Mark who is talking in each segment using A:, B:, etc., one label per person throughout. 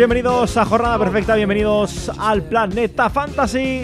A: bienvenidos a Jornada Perfecta, bienvenidos al Planeta Fantasy.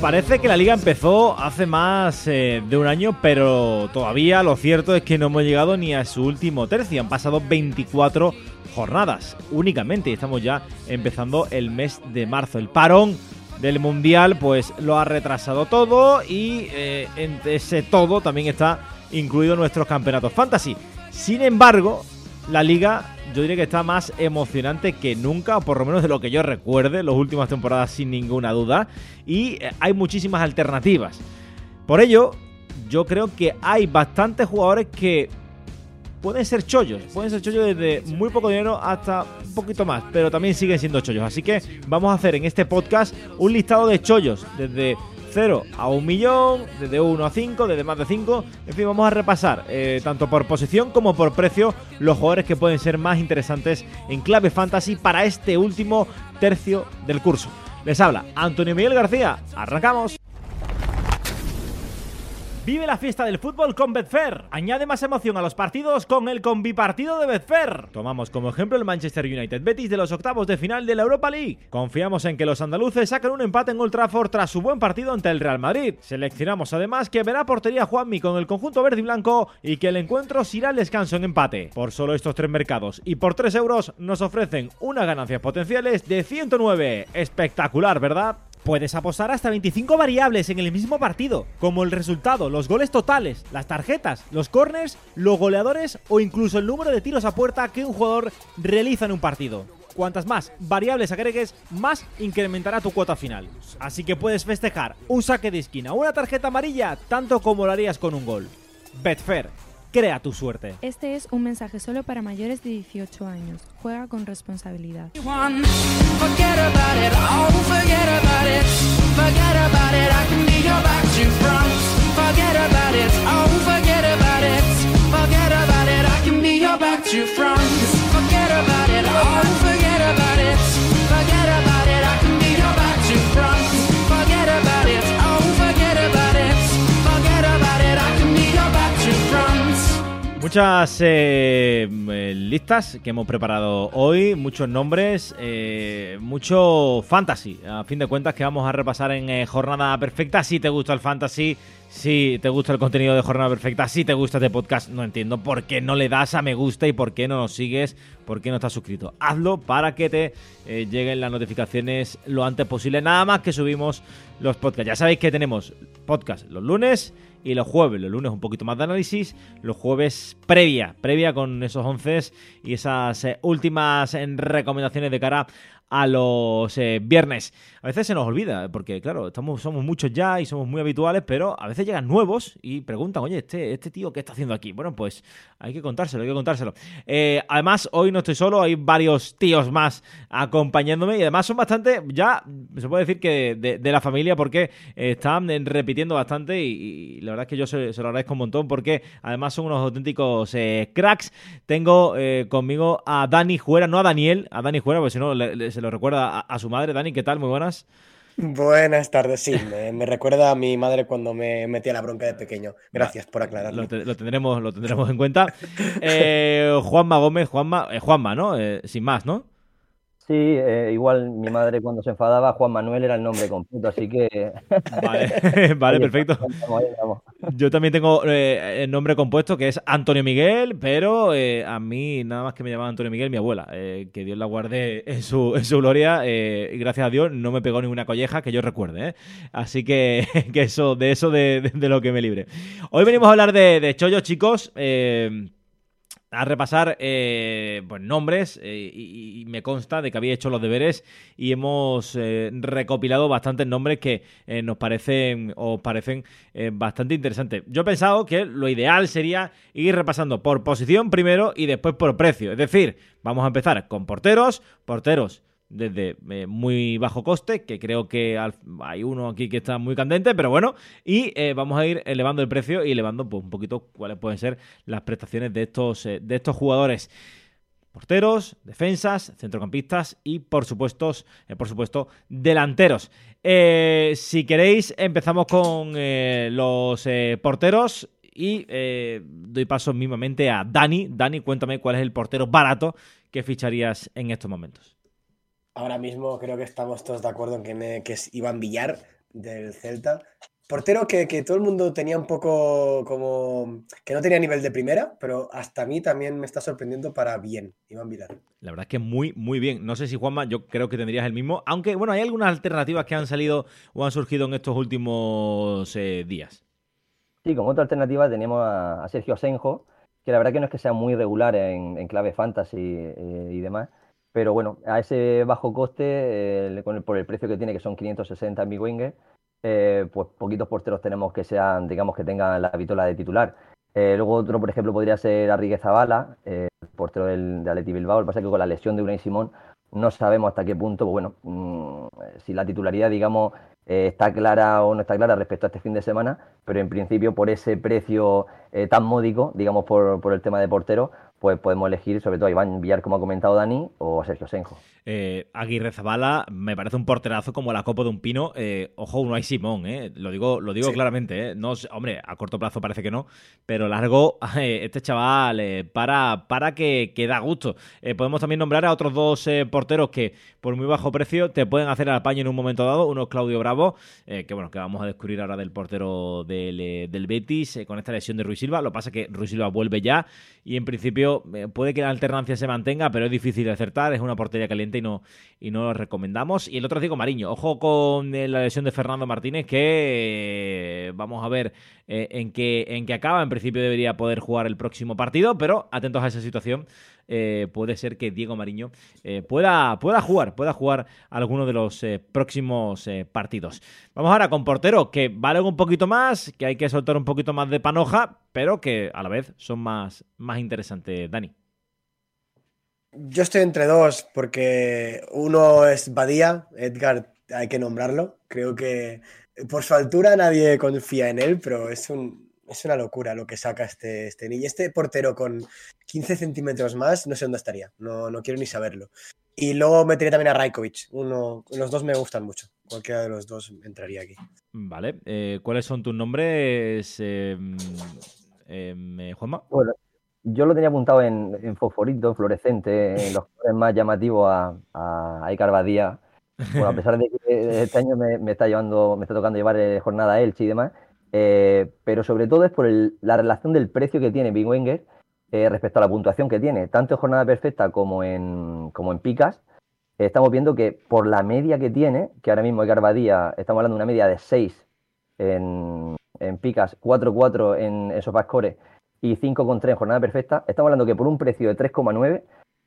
A: Parece que la liga empezó hace más eh, de un año, pero todavía lo cierto es que no hemos llegado ni a su último tercio. Han pasado 24 jornadas únicamente y estamos ya empezando el mes de marzo. El parón del Mundial pues lo ha retrasado todo y eh, en ese todo también está incluido nuestros campeonatos fantasy. Sin embargo, la liga yo diría que está más emocionante que nunca, por lo menos de lo que yo recuerde, las últimas temporadas sin ninguna duda, y eh, hay muchísimas alternativas. Por ello, yo creo que hay bastantes jugadores que pueden ser chollos, pueden ser chollos desde muy poco dinero hasta un poquito más, pero también siguen siendo chollos. Así que vamos a hacer en este podcast un listado de chollos desde 0 a 1 millón, desde 1 a 5, desde más de 5. En fin, vamos a repasar eh, tanto por posición como por precio los jugadores que pueden ser más interesantes en clave fantasy para este último tercio del curso. Les habla Antonio Miguel García. Arrancamos. Vive la fiesta del fútbol con Betfair. Añade más emoción a los partidos con el combipartido de Betfair. Tomamos como ejemplo el Manchester United Betis de los octavos de final de la Europa League. Confiamos en que los andaluces sacan un empate en Old Trafford tras su buen partido ante el Real Madrid. Seleccionamos además que verá portería Juanmi con el conjunto verde y blanco y que el encuentro irá al descanso en empate. Por solo estos tres mercados y por 3 euros nos ofrecen unas ganancias potenciales de 109. Espectacular, ¿verdad? Puedes apostar hasta 25 variables en el mismo partido, como el resultado, los goles totales, las tarjetas, los corners, los goleadores o incluso el número de tiros a puerta que un jugador realiza en un partido. Cuantas más variables agregues, más incrementará tu cuota final. Así que puedes festejar un saque de esquina o una tarjeta amarilla tanto como lo harías con un gol. Betfair, crea tu suerte.
B: Este es un mensaje solo para mayores de 18 años. Juega con responsabilidad.
A: Muchas eh, eh, listas que hemos preparado hoy, muchos nombres, eh, mucho fantasy. A fin de cuentas que vamos a repasar en Jornada Perfecta. Si te gusta el fantasy, si te gusta el contenido de Jornada Perfecta, si te gusta este podcast, no entiendo por qué no le das a me gusta y por qué no nos sigues, por qué no estás suscrito. Hazlo para que te lleguen las notificaciones lo antes posible. Nada más que subimos los podcasts. Ya sabéis que tenemos podcast los lunes y los jueves. Los lunes un poquito más de análisis, los jueves previa, previa con esos 11 y esas eh, últimas eh, recomendaciones de cara a los eh, viernes. A veces se nos olvida, porque claro, estamos, somos muchos ya y somos muy habituales, pero a veces llegan nuevos y preguntan, oye, este, este tío, ¿qué está haciendo aquí? Bueno, pues hay que contárselo, hay que contárselo. además, hoy no estoy solo, hay varios tíos más acompañándome y además son bastante, ya se puede decir que de, la familia, porque están repitiendo bastante y, la verdad es que yo se, lo agradezco un montón, porque además son unos auténticos cracks. Tengo conmigo a Dani Juera, no a Daniel, a Dani Juera, porque si no se lo recuerda a, su madre. Dani, ¿qué tal? Muy buenas.
C: Buenas tardes, sí, me, recuerda a mi madre cuando me metía la bronca de pequeño. Gracias por aclararlo.
A: Lo, tendremos, lo tendremos en cuenta. Eh, Juanma Gómez, Juanma, eh, Juanma, ¿no? Eh, sin más, ¿no?
D: Sí, eh, igual mi madre cuando se enfadaba, Juan Manuel era el nombre completo, así que...
A: Vale, vale perfecto. Yo también tengo eh, el nombre compuesto que es Antonio Miguel, pero eh, a mí nada más que me llamaba Antonio Miguel mi abuela, que Dios la guarde en su, en su gloria, y gracias a Dios no me pegó ninguna colleja que yo recuerde, Así que, que, eso, de eso de, lo que me libre. Hoy venimos a hablar de, de chollos, chicos a repasar eh, pues, nombres eh, y, me consta de que había hecho los deberes y hemos eh, recopilado bastantes nombres que nos parecen o parecen bastante interesantes. Yo he pensado que lo ideal sería ir repasando por posición primero y después por precio. Es decir, vamos a empezar con porteros, porteros desde eh, muy bajo coste, que creo que hay uno aquí que está muy candente, pero bueno, y eh, vamos a ir elevando el precio y elevando pues, un poquito cuáles pueden ser las prestaciones de estos, eh, de estos jugadores. Porteros, defensas, centrocampistas y por supuesto, por supuesto delanteros. si queréis, empezamos con los porteros y doy paso mismamente a Dani. Dani, cuéntame cuál es el portero barato que ficharías en estos momentos.
C: Ahora mismo creo que estamos todos de acuerdo en que, me, que es Iván Villar del Celta. Portero que, todo el mundo tenía un poco como que no tenía nivel de primera, pero hasta a mí también me está sorprendiendo para bien, Iván Villar.
A: La verdad es que muy, muy bien. No sé si Juanma, yo creo que tendrías el mismo, aunque bueno, hay algunas alternativas que han salido o han surgido en estos últimos eh, días.
D: Sí, como otra alternativa tenemos a, Sergio Asenjo, que la verdad que no es que sea muy regular en, clave fantasy eh, y demás, pero bueno, a ese bajo coste, eh, por el precio que tiene, que son 560 en mi winger, pues poquitos porteros tenemos que sean, digamos, que tengan la vitola de titular. Eh, luego otro, por ejemplo, podría ser Arriguez Zavala, eh, portero del, de Atleti Bilbao. Lo que pasa es que con la lesión de Unai Simón no sabemos hasta qué punto, pues bueno, mm, si la titularidad, digamos, está clara o no está clara respecto a este fin de semana, pero en principio por ese precio tan módico, digamos, por, por el tema de portero, pues podemos elegir sobre todo a Iván Villar, como ha comentado Dani, o a Sergio Senjo.
A: Eh, Aguirre Zabala me parece un porterazo como la copa de un pino. Eh, ojo, uno hay Simón, eh. lo digo, lo digo claramente. Eh. No, hombre, a corto plazo parece que no, pero largo, este chaval para, para que, que, da gusto. podemos también nombrar a otros dos porteros que por muy bajo precio te pueden hacer el apaño en un momento dado. Uno es Claudio Bravo, que bueno, que vamos a descubrir ahora del portero del, del Betis con esta lesión de Ruiz Silva. Lo que pasa es que Ruiz Silva vuelve ya y en principio puede que la alternancia se mantenga, pero es difícil de acertar. Es una portería caliente y no, y no lo recomendamos. Y el otro es Diego Mariño. Ojo con eh, la lesión de Fernando Martínez, que eh, vamos a ver eh, en, qué, en qué acaba. En principio debería poder jugar el próximo partido, pero atentos a esa situación. Puede ser que Diego Mariño pueda, pueda jugar, pueda jugar alguno de los próximos partidos. Vamos ahora con portero, que valen un poquito más, que hay que soltar un poquito más de panoja, pero que a la vez son más, más interesantes, Dani.
C: Yo estoy entre dos, porque uno es Badía, Edgar, hay que nombrarlo. Creo que por su altura nadie confía en él, pero es, un, es una locura lo que saca este, este niño. Este portero con 15 centímetros más, no sé dónde estaría, no, no quiero ni saberlo. Y luego metería también a Raikovic. Uno, los dos me gustan mucho. Cualquiera de los dos entraría aquí.
A: Vale. Eh, ¿Cuáles son tus nombres, eh, eh, Juanma?
D: Bueno, yo lo tenía apuntado en, en fosforito, fluorescente, en los colores más llamativos a, a Icar Badía. Bueno, a pesar de que este año me, está llevando, me está tocando llevar eh, jornada Elche y demás, eh, pero sobre todo es por la relación del precio que tiene Big Wenger eh, respecto a la puntuación que tiene, tanto en jornada perfecta como en, como en picas. estamos viendo que por la media que tiene, que ahora mismo Icar Badía, estamos hablando de una media de 6 en, en picas, 4-4 en, en Sofascore y 5,3 en jornada perfecta, estamos hablando que por un precio de 3,9,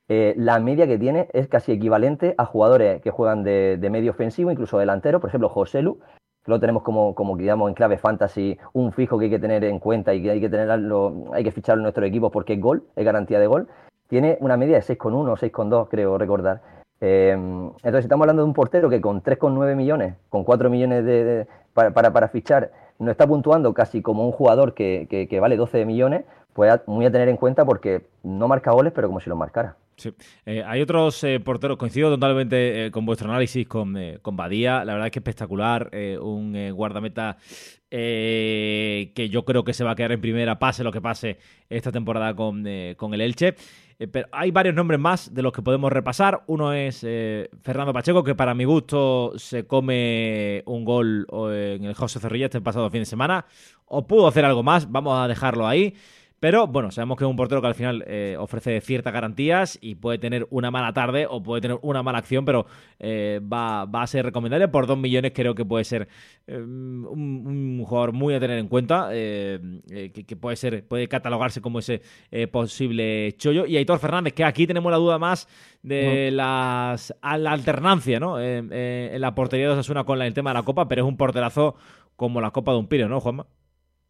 D: eh, la media que tiene es casi equivalente a jugadores que juegan de, medio ofensivo, incluso delantero, por ejemplo, Joselu, que lo tenemos como, como digamos en clave fantasy, un fijo que hay que tener en cuenta y que hay que tenerlo, hay que ficharlo en nuestro equipo porque es gol, es garantía de gol. Tiene una media de 6,1 o 6,2, creo recordar. Eh, entonces, estamos hablando de un portero que con 3,9 millones, con 4 millones de, para, para, para, fichar, no está puntuando casi como un jugador que, vale 12 millones, pues muy a tener en cuenta porque no marca goles, pero como si los marcara.
A: Sí. Eh, hay otros eh, porteros, coincido totalmente eh, con vuestro análisis con, con, Badía, la verdad es que espectacular, un guardameta que yo creo que se va a quedar en primera, pase lo que pase esta temporada con, con el Elche. Pero hay varios nombres más de los que podemos repasar. Uno es Fernando Pacheco, que para mi gusto se come un gol en el José Zorrilla este pasado fin de semana. O pudo hacer algo más, vamos a dejarlo ahí. Pero bueno, sabemos que es un portero que al final eh, ofrece ciertas garantías y puede tener una mala tarde o puede tener una mala acción, pero eh, va, a ser recomendable. Por dos millones creo que puede ser eh, un, jugador muy a tener en cuenta, que, puede ser puede catalogarse como ese posible chollo. Y Aitor Fernández, que aquí tenemos la duda más de las, la alternancia ¿no? en la portería de Osasuna con el tema de la Copa, pero es un porterazo como la Copa de un Piro, ¿no, Juanma?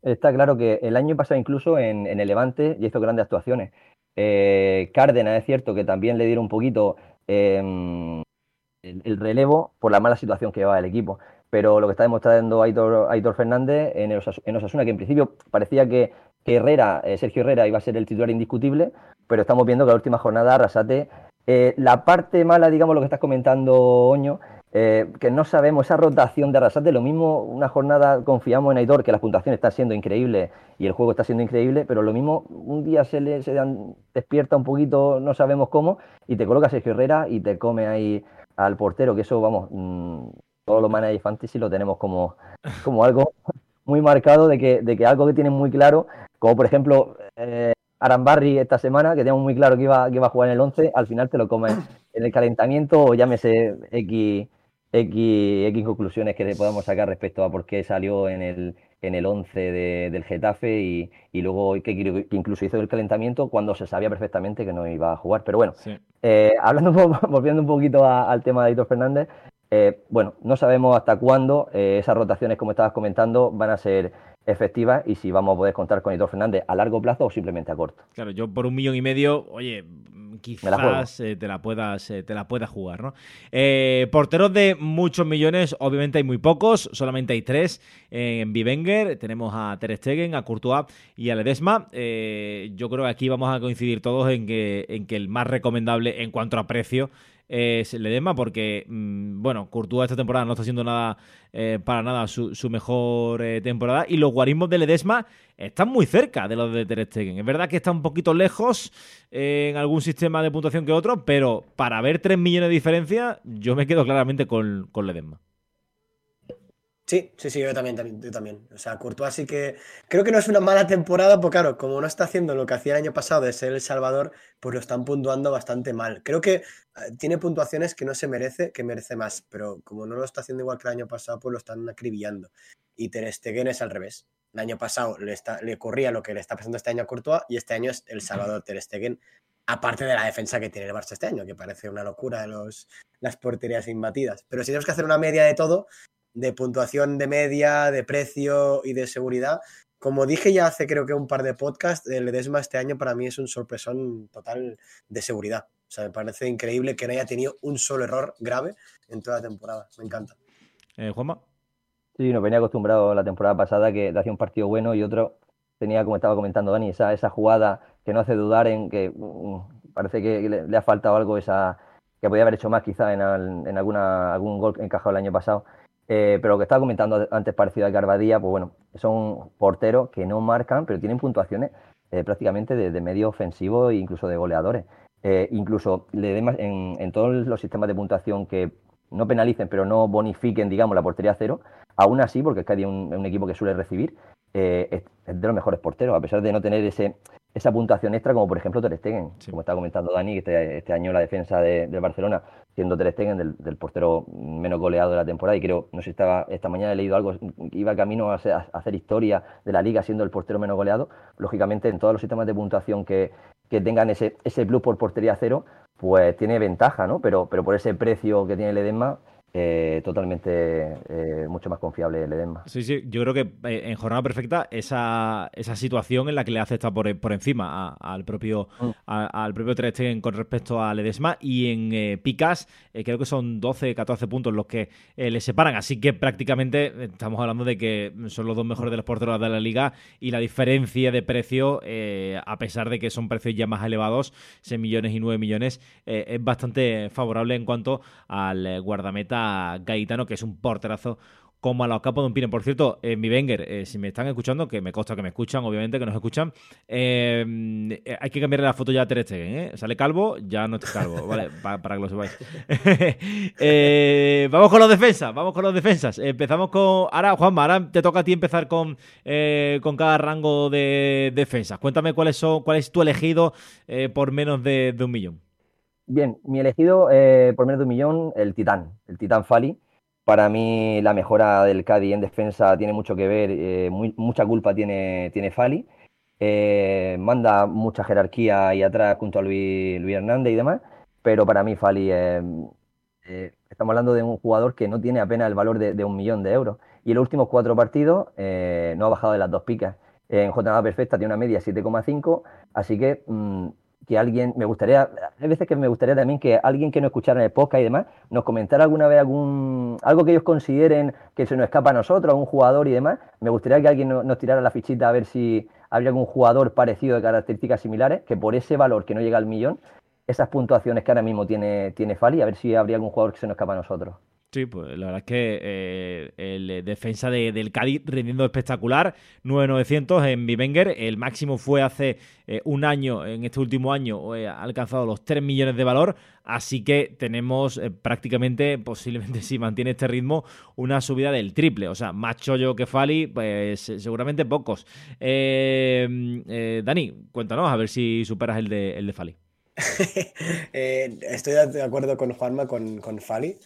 D: Está claro que el año pasado incluso en, el Levante ya hizo grandes actuaciones. Eh, Cárdenas es cierto que también le dieron un poquito em, el, relevo por la mala situación que llevaba el equipo. Pero lo que está demostrando Aitor, Fernández en, en, Osasuna, que en principio parecía que, Herrera, eh, Sergio Herrera iba a ser el titular indiscutible, pero estamos viendo que la última jornada Arrasate, eh, la parte mala, digamos, lo que estás comentando, Oño, eh, que no sabemos esa rotación de Arrasate. Lo mismo, una jornada confiamos en Aitor, que las puntuaciones están siendo increíbles y el juego está siendo increíble, pero lo mismo, un día se le se despierta un poquito, no sabemos cómo, y te coloca Sergio Herrera y te come ahí al portero, que eso, vamos, mm, todos los managers fantasy lo tenemos como, como algo muy marcado de que, de que algo que tienen muy claro, como por ejemplo eh, Arambarri esta semana, que teníamos muy claro que iba, que iba a jugar en el 11, al final te lo comes en el calentamiento o llámese X X, X conclusiones que podamos sacar respecto a por qué salió en el, en el 11 del Getafe y, luego que, incluso hizo el calentamiento cuando se sabía perfectamente que no iba a jugar. Pero bueno, eh, hablando, volviendo un poquito al tema de Aitor Fernández, eh, bueno, no sabemos hasta cuándo eh, esas rotaciones, como estabas comentando, van a ser efectivas y si vamos a poder contar con Aitor Fernández a largo plazo o simplemente a corto.
A: Claro, yo por un millón y medio, oye, quizás eh, te la puedas te la puedas jugar, ¿no? porteros de muchos millones, obviamente hay muy pocos, solamente hay tres en Bivenger, tenemos a Ter Stegen, a Courtois y a Ledesma. yo creo que aquí vamos a coincidir todos en que, en que el más recomendable en cuanto a precio es Ledesma porque, mm, bueno, Courtois esta temporada no está haciendo nada eh, para nada su, mejor eh, temporada y los guarismos de Ledesma están muy cerca de los de Ter Stegen. Es verdad que está un poquito lejos eh, en algún sistema de puntuación que otro, pero para ver 3 millones de diferencia, yo me quedo claramente con, con Ledesma.
C: Sí, sí, sí, yo también, yo también. O sea, Courtois sí que creo que no es una mala temporada, porque claro, como no está haciendo lo que hacía el año pasado de ser El Salvador, pues lo están puntuando bastante mal. Creo que eh, tiene puntuaciones que no se merece, que merece más, pero como no lo está haciendo igual que el año pasado, pues lo están acribillando. Y Ter Stegen es al revés. El año pasado le, está, le corría lo que le está pasando este año a Courtois y este año es El Salvador Ter Stegen, aparte de la defensa que tiene el Barça este año, que parece una locura los, las porterías imbatidas. Pero si tenemos que hacer una media de todo, de puntuación de media, de precio y de seguridad. Como dije ya hace creo que un par de podcasts, el Edesma este año para mí es un sorpresón total de seguridad. O sea, me parece increíble que no haya tenido un solo error grave en toda la temporada. Me encanta.
A: Eh, Juanma.
D: Sí, nos venía acostumbrado la temporada pasada que hacía un partido bueno y otro tenía, como estaba comentando Dani, esa, esa jugada que no hace dudar en que mm, parece que le, ha faltado algo, esa que podía haber hecho más quizá en, en alguna, algún gol encajado el año pasado eh, pero lo que estaba comentando antes parecido a Garbadía, pues bueno, son porteros que no marcan, pero tienen puntuaciones eh, prácticamente de, medio ofensivo e incluso de goleadores. Eh, incluso le en, en, todos los sistemas de puntuación que no penalicen, pero no bonifiquen, digamos, la portería cero, aún así, porque es que hay un, un equipo que suele recibir, es, de los mejores porteros, a pesar de no tener ese, esa puntuación extra, como por ejemplo Ter Stegen, como estaba comentando Dani, que este, este año la defensa de, del Barcelona, siendo Ter Stegen del, portero menos goleado de la temporada, y creo, no sé si estaba, esta mañana he leído algo, iba camino a hacer, historia de la liga siendo el portero menos goleado, lógicamente en todos los sistemas de puntuación que, que tengan ese, ese plus por portería cero, pues tiene ventaja, ¿no? Pero, pero por ese precio que tiene el Edema, eh, totalmente eh, mucho más confiable el Edema.
A: Sí, sí, yo creo que eh, en jornada perfecta esa, esa situación en la que le hace estar por, por encima al propio mm. al propio Ter Stegen con respecto al Edesma y en picas creo que son 12, 14 puntos los que le separan, así que prácticamente estamos hablando de que son los dos mejores de los porteros de la liga y la diferencia de precio, a pesar de que son precios ya más elevados, 6 millones y 9 millones, es bastante favorable en cuanto al guardameta Gaitano, que es un porterazo como a los capos de un pino. Por cierto, en mi Wenger, eh, si me están escuchando, que me consta que me escuchan, obviamente que nos escuchan, eh, hay que cambiarle la foto ya a Ter Stegen, ¿eh? Sale calvo, ya no estoy calvo, ¿vale? para que lo sepáis. vamos con los defensas, vamos con los defensas. Empezamos con... Ahora, Juanma, ahora te toca a ti empezar con, con cada rango de defensas. Cuéntame cuáles son, cuál es tu elegido por menos de un millón.
D: Bien, mi elegido eh, por menos de un millón, el Titán, el Titán Fali. Para mí la mejora del Cádiz en defensa tiene mucho que ver, eh, mucha culpa tiene, tiene Fali. Eh, manda mucha jerarquía ahí atrás junto a Luis, Luis Hernández y demás, pero para mí Fali, estamos hablando de un jugador que no tiene apenas el valor de, un millón de euros. Y en los últimos cuatro partidos no ha bajado de las dos picas. En jornada perfecta tiene una media 7,5, así que mm, que alguien, me gustaría, hay veces que me gustaría también que alguien que no escuchara el podcast y demás, nos comentara alguna vez algún, algo que ellos consideren que se nos escapa a nosotros, a un jugador y demás. Me gustaría que alguien nos, tirara la fichita a ver si habría algún jugador parecido de características similares, que por ese valor que no llega al millón, esas puntuaciones que ahora mismo tiene, tiene Fali, a ver si habría algún jugador que se nos escapa a nosotros.
A: Sí, pues la verdad es que eh, el defensa de, del Cádiz rindiendo espectacular, 9.900 en Bivenger, el máximo fue hace eh, un año, en este último año eh, ha alcanzado los 3 millones de valor, así que tenemos prácticamente, posiblemente si mantiene este ritmo, una subida del triple, o sea, más chollo que Fali, pues seguramente pocos. Dani, cuéntanos, a ver si superas el de, el de Fali.
C: estoy de acuerdo con Juanma, con, con Fali.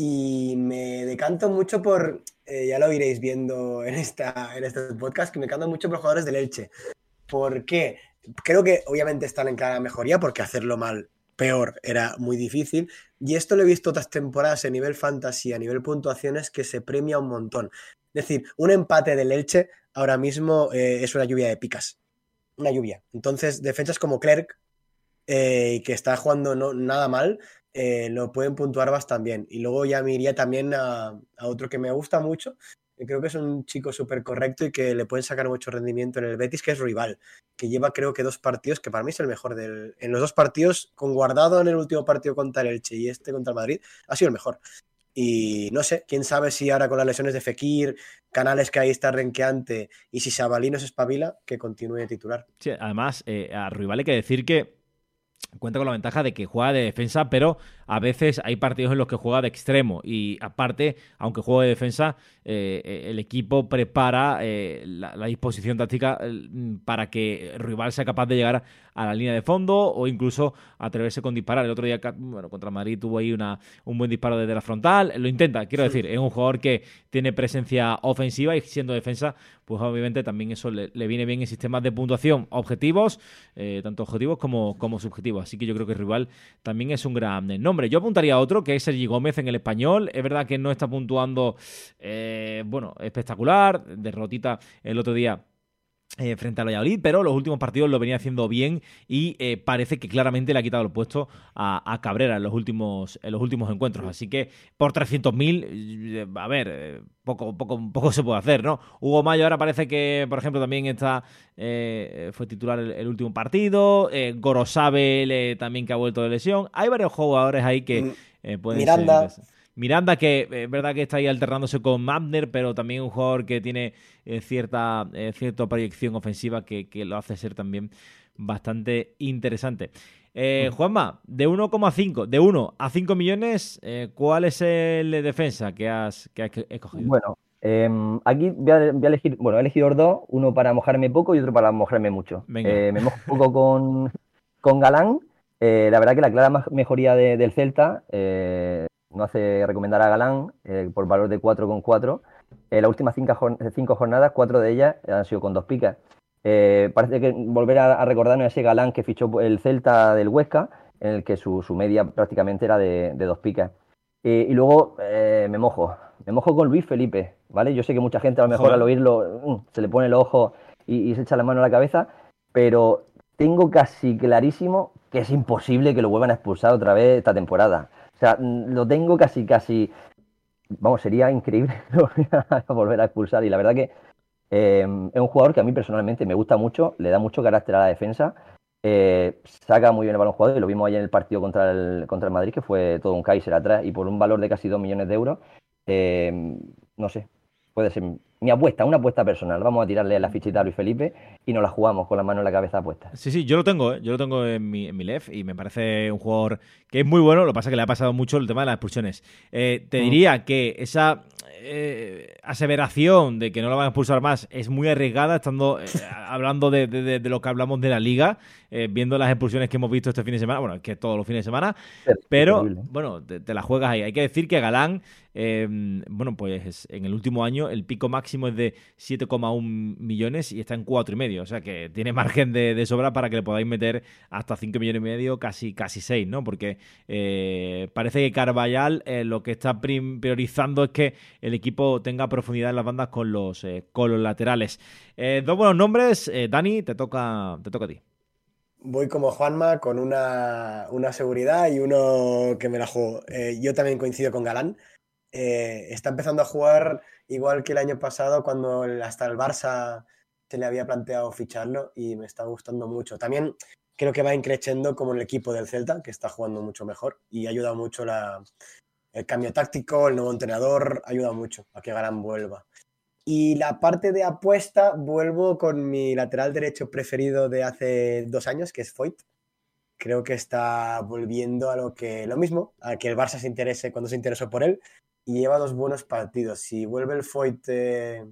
C: Y me decanto mucho por, eh, ya lo iréis viendo en, esta, en este podcast, que me decanto mucho por jugadores del Elche. ¿Por qué? Creo que obviamente están en clara mejoría, porque hacerlo mal peor era muy difícil. Y esto lo he visto otras temporadas a nivel fantasy, a nivel puntuaciones, que se premia un montón. Es decir, un empate del Elche ahora mismo eh, es una lluvia de picas. Una lluvia. Entonces, defensas como Clerc, eh, que está jugando no, nada mal, eh, lo pueden puntuar bastante bien. Y luego ya me iría también a, otro que me gusta mucho, creo que es un chico súper correcto y que le pueden sacar mucho rendimiento en el Betis, que es Rival, que lleva creo que dos partidos, que para mí es el mejor del... En los dos partidos, con guardado en el último partido contra el Elche y este contra Madrid, ha sido el mejor. Y no sé, quién sabe si ahora con las lesiones de Fekir, Canales que ahí está renqueante y si Sabalino se espabila, que continúe titular.
A: Sí, además, eh, a Rival hay que decir que cuenta con la ventaja de que juega de defensa, pero a veces hay partidos en los que juega de extremo y aparte, aunque juegue de defensa, eh, eh, el equipo prepara eh, la, disposición táctica para que el rival sea capaz de llegar a la línea de fondo o incluso atreverse con disparar. El otro día, bueno, contra Madrid tuvo ahí una, un buen disparo desde la frontal, lo intenta, quiero decir, es un jugador que tiene presencia ofensiva y siendo defensa, pues obviamente también eso le, viene bien en sistemas de puntuación objetivos, tanto objetivos como, como subjetivos. Así que yo creo que el rival también es un gran nombre. Yo apuntaría a otro, que es Sergi Gómez en el español. Es verdad que no está puntuando, eh, bueno, espectacular. Derrotita el otro día eh, frente a Valladolid, pero los últimos partidos lo venía haciendo bien y eh, parece que claramente le ha quitado el puesto a, Cabrera en los últimos en los últimos encuentros. Así que por 300.000, a ver, poco, poco, poco se puede hacer, ¿no? Hugo Mayo ahora parece que, por ejemplo, también está fue titular el, último partido. Gorosabel también que ha vuelto de lesión. Hay varios jugadores ahí que mm, pueden
C: Miranda.
A: Miranda, que es verdad que está ahí alternándose con Mabner, pero también un jugador que tiene eh, cierta, eh, cierta proyección ofensiva que, lo hace ser también bastante interesante. Eh, Juanma, de 1,5, de 1 a 5 millones, ¿cuál es el defensa que has, que has escogido?
D: Bueno, em, aquí voy a, elegir, bueno, he elegido dos, uno para mojarme poco y otro para mojarme mucho. me mojo un poco con, con Galán. la verdad que la clara mejoría del Celta no hace recomendar a Galán eh, por valor de 4,4. Eh, las últimas cinco, jornadas, cuatro de ellas han sido con dos picas. Eh, parece que volver a, recordarnos ese Galán que fichó el Celta del Huesca, en el que su, media prácticamente era de, dos picas. y luego me mojo, me mojo con Luis Felipe, ¿vale? Yo sé que mucha gente a lo mejor al oírlo mm, se le pone el ojo y, y se echa la mano a la cabeza, pero tengo casi clarísimo que es imposible que lo vuelvan a expulsar otra vez esta temporada. O sea, lo tengo casi, casi. Vamos, sería increíble volver a expulsar. Y la verdad que em, es un jugador que a mí personalmente me gusta mucho, le da mucho carácter a la defensa. Eh, saca muy bien el balón jugado y lo vimos ayer en el partido contra el, contra el Madrid, que fue todo un Kaiser atrás y por un valor de casi 2 millones de euros. Em, no sé, puede ser mi apuesta, una apuesta personal. Vamos a tirarle la fichita a Luis Felipe y nos la jugamos con la mano en la cabeza puesta.
A: Sí, sí, yo lo tengo, ¿eh? yo lo tengo en mi, en mi left y me parece un jugador que es muy bueno. Lo que pasa es que le ha pasado mucho el tema de las expulsiones. Eh, te diría que esa eh, aseveración de que no lo van a expulsar más es muy arriesgada, estando hablando de, lo que hablamos de la liga, viendo las expulsiones que hemos visto este fin de semana, bueno, es que todos los fines de semana, pero bueno, te, te, la juegas ahí. Hay que decir que Galán Em, bueno, pues en el último año el pico máximo es de 7,1 millones y está en 4,5. O sea que tiene margen de, sobra para que le podáis meter hasta 5 millones y medio, casi, casi 6, ¿no? Porque eh, parece que Carvallal eh, lo que está priorizando es que el equipo tenga profundidad en las bandas con los, eh, con los laterales. dos buenos nombres. Dani, te toca, te toca a ti
C: voy como Juanma con una, seguridad y uno que me la juego. yo también coincido con Galán. Está empezando a jugar igual que el año pasado cuando hasta el Barça se le había planteado ficharlo y me está gustando mucho. También creo que va increciendo como el equipo del Celta, que está jugando mucho mejor y ha ayudado mucho la, el cambio táctico, el nuevo entrenador, ayuda mucho a que Garán vuelva. Y la parte de apuesta, vuelvo con mi lateral derecho preferido de hace dos años, que es Foyt. Creo que está volviendo a lo que lo mismo, a que el Barça se interese cuando se interesó por él y lleva dos buenos partidos. Si vuelve el Foyt eh,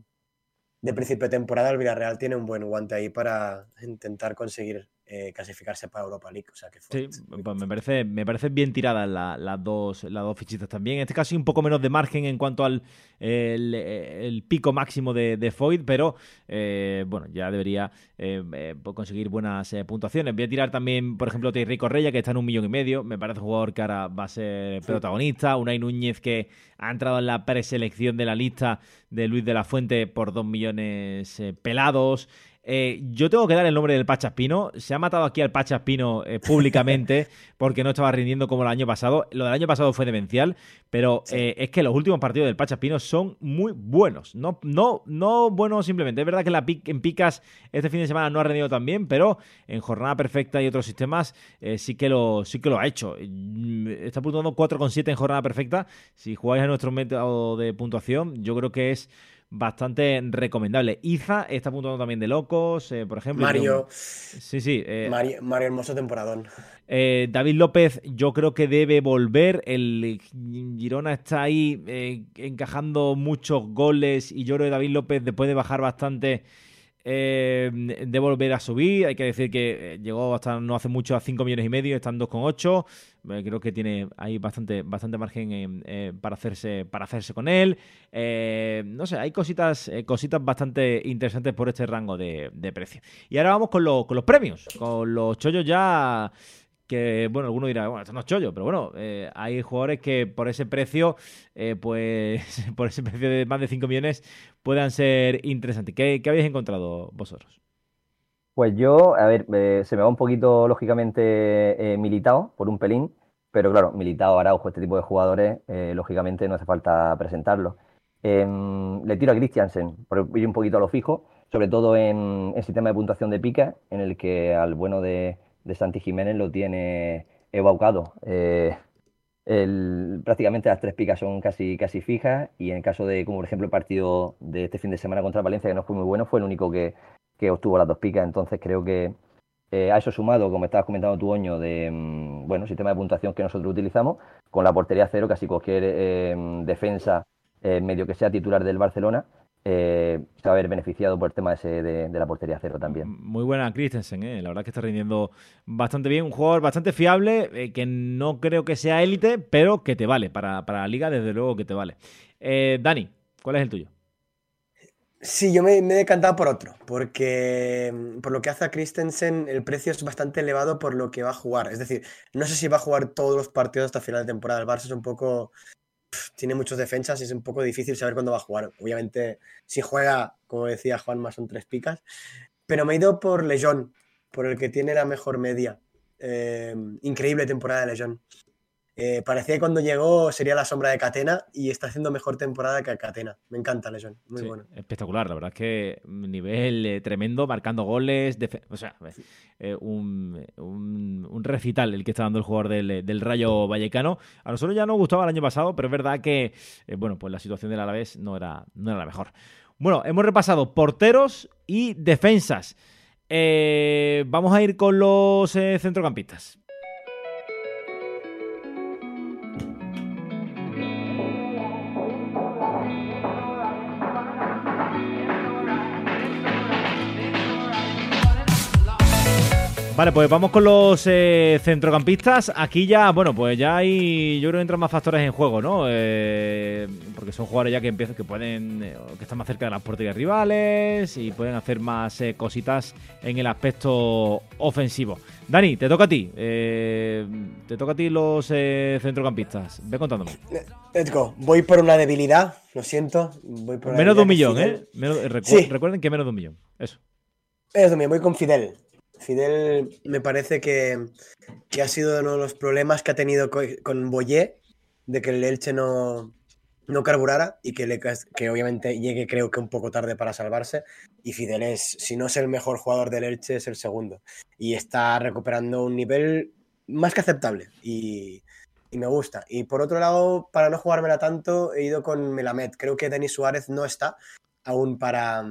C: de principio de temporada, el Villarreal tiene un buen guante ahí para intentar conseguir eh, clasificarse para Europa League. O sea que
A: sí, pues me parece, me parece bien tiradas las dos, las dos fichitas también. En este caso, un poco menos de margen en cuanto al el, pico máximo de, de Foyt, pero eh, bueno, ya debería eh, conseguir buenas puntuaciones. Voy a tirar también, por ejemplo, Thierry Correia, que está en un millón y medio. Me parece un jugador que ahora va a ser protagonista. Unai Núñez, que ha entrado en la preselección de la lista de Luis de la Fuente por dos millones pelados. Eh, yo tengo que dar el nombre del Pachaspino. Se ha matado aquí al Pachaspino eh, públicamente porque no estaba rindiendo como el año pasado. Lo del año pasado fue demencial, pero eh, es que los últimos partidos del Pachaspino son muy buenos. No, no, no buenos simplemente. Es verdad que la en Picas este fin de semana no ha rendido tan bien, pero en jornada perfecta y otros sistemas sí, que lo, sí que lo ha hecho. Mm, está puntuando 4,7 en jornada perfecta. Si jugáis a nuestro método de puntuación, yo creo que es bastante recomendable. Iza está apuntando también de locos, eh, por ejemplo.
C: Mario.
A: Sí, sí.
C: Eh, Mario, Mario, Hermoso temporadón.
A: Eh, David López, yo creo que debe volver. El Girona está ahí encajando muchos goles y yo creo que David López, después de bajar bastante eh, de volver a subir. Hay que decir que eh, llegó hasta no hace mucho a 5 millones y medio, están 2,8. Eh, creo que tiene ahí bastante, bastante margen para, hacerse, para hacerse con él. no sé, hay cositas, cositas bastante interesantes por este rango de, precio. Y ahora vamos con, con los premios, con los chollos ya que, bueno, alguno dirá, bueno, esto no es chollo, pero bueno, eh, hay jugadores que por ese precio, eh, pues, por ese precio de más de 5 millones, puedan ser interesantes. ¿Qué, habéis encontrado vosotros?
D: Pues yo, a ver, eh, se me va un poquito, lógicamente, militado por un pelín, pero claro, militado, Araujo, este tipo de jugadores, lógicamente no hace falta presentarlo. Em, le tiro a Christiansen, por ir un poquito a lo fijo, sobre todo en el sistema de puntuación de pica, en el que al bueno de de Santi Jiménez lo tiene evocado. Eh, prácticamente las tres picas son casi, casi fijas y en el caso de, como por ejemplo, el partido de este fin de semana contra Valencia, que no fue muy bueno, fue el único que, obtuvo las dos picas. Entonces creo que eh, a eso sumado, como estabas comentando tu oño, de mm, bueno, sistema de puntuación que nosotros utilizamos, con la portería cero, casi cualquier eh, defensa medio que sea titular del Barcelona, eh, se va a ver beneficiado por el tema ese de, la portería cero también.
A: Muy buena Christensen, ¿eh? la verdad que está rindiendo bastante bien. Un jugador bastante fiable, eh, que no creo que sea élite, pero que te vale. Para, la liga, desde luego que te vale. Dani, ¿cuál es el tuyo?
C: Sí, yo me, me, he decantado por otro, porque mm, por lo que hace a Christensen, el precio es bastante elevado por lo que va a jugar. Es decir, no sé si va a jugar todos los partidos hasta final de temporada. El Barça es un poco tiene muchos defensas y es un poco difícil saber cuándo va a jugar. Obviamente, si juega, como decía Juanma, son tres picas. Pero me he ido por Lejon, por el que tiene la mejor media. Eh, increíble temporada de Lejon. Eh, parecía que cuando llegó sería la sombra de Catena y está haciendo mejor temporada que Catena. Me encanta Lejon, muy bueno.
A: Espectacular, la verdad es que nivel eh, tremendo, marcando goles, o sea, eh, un, recital el que está dando el jugador del, Rayo Vallecano. A nosotros ya nos gustaba el año pasado, pero es verdad que, bueno, pues la situación del Alavés no era, no era la mejor. Bueno, hemos repasado porteros y defensas. vamos a ir con los centrocampistas. Vale, pues vamos con los eh, centrocampistas. Aquí ya, bueno, pues ya hay, yo creo que entran más factores en juego, ¿no? Eh, porque son jugadores ya que empiezan, que pueden, eh, que están más cerca de las porterías rivales y pueden hacer más cositas en el aspecto ofensivo. Dani, te toca a ti. te toca a ti los centrocampistas. Ve contándome.
C: Let's go. Voy por una debilidad, lo siento. Voy por
A: menos de un millón, ¿eh? Recuerden que menos de un millón. Eso.
C: Menos de un millón. Voy con Fidel. Fidel me parece que, ha sido uno de los problemas que ha tenido con Boyé, de que el Elche no, no carburara y que, que obviamente llegue creo que un poco tarde para salvarse. Y Fidel es, si no es el mejor jugador del Elche, es el segundo. Y está recuperando un nivel más que aceptable. Y, y me gusta. Y por otro lado, para no jugármela tanto, he ido con Melamed. Creo que Denis Suárez no está aún para,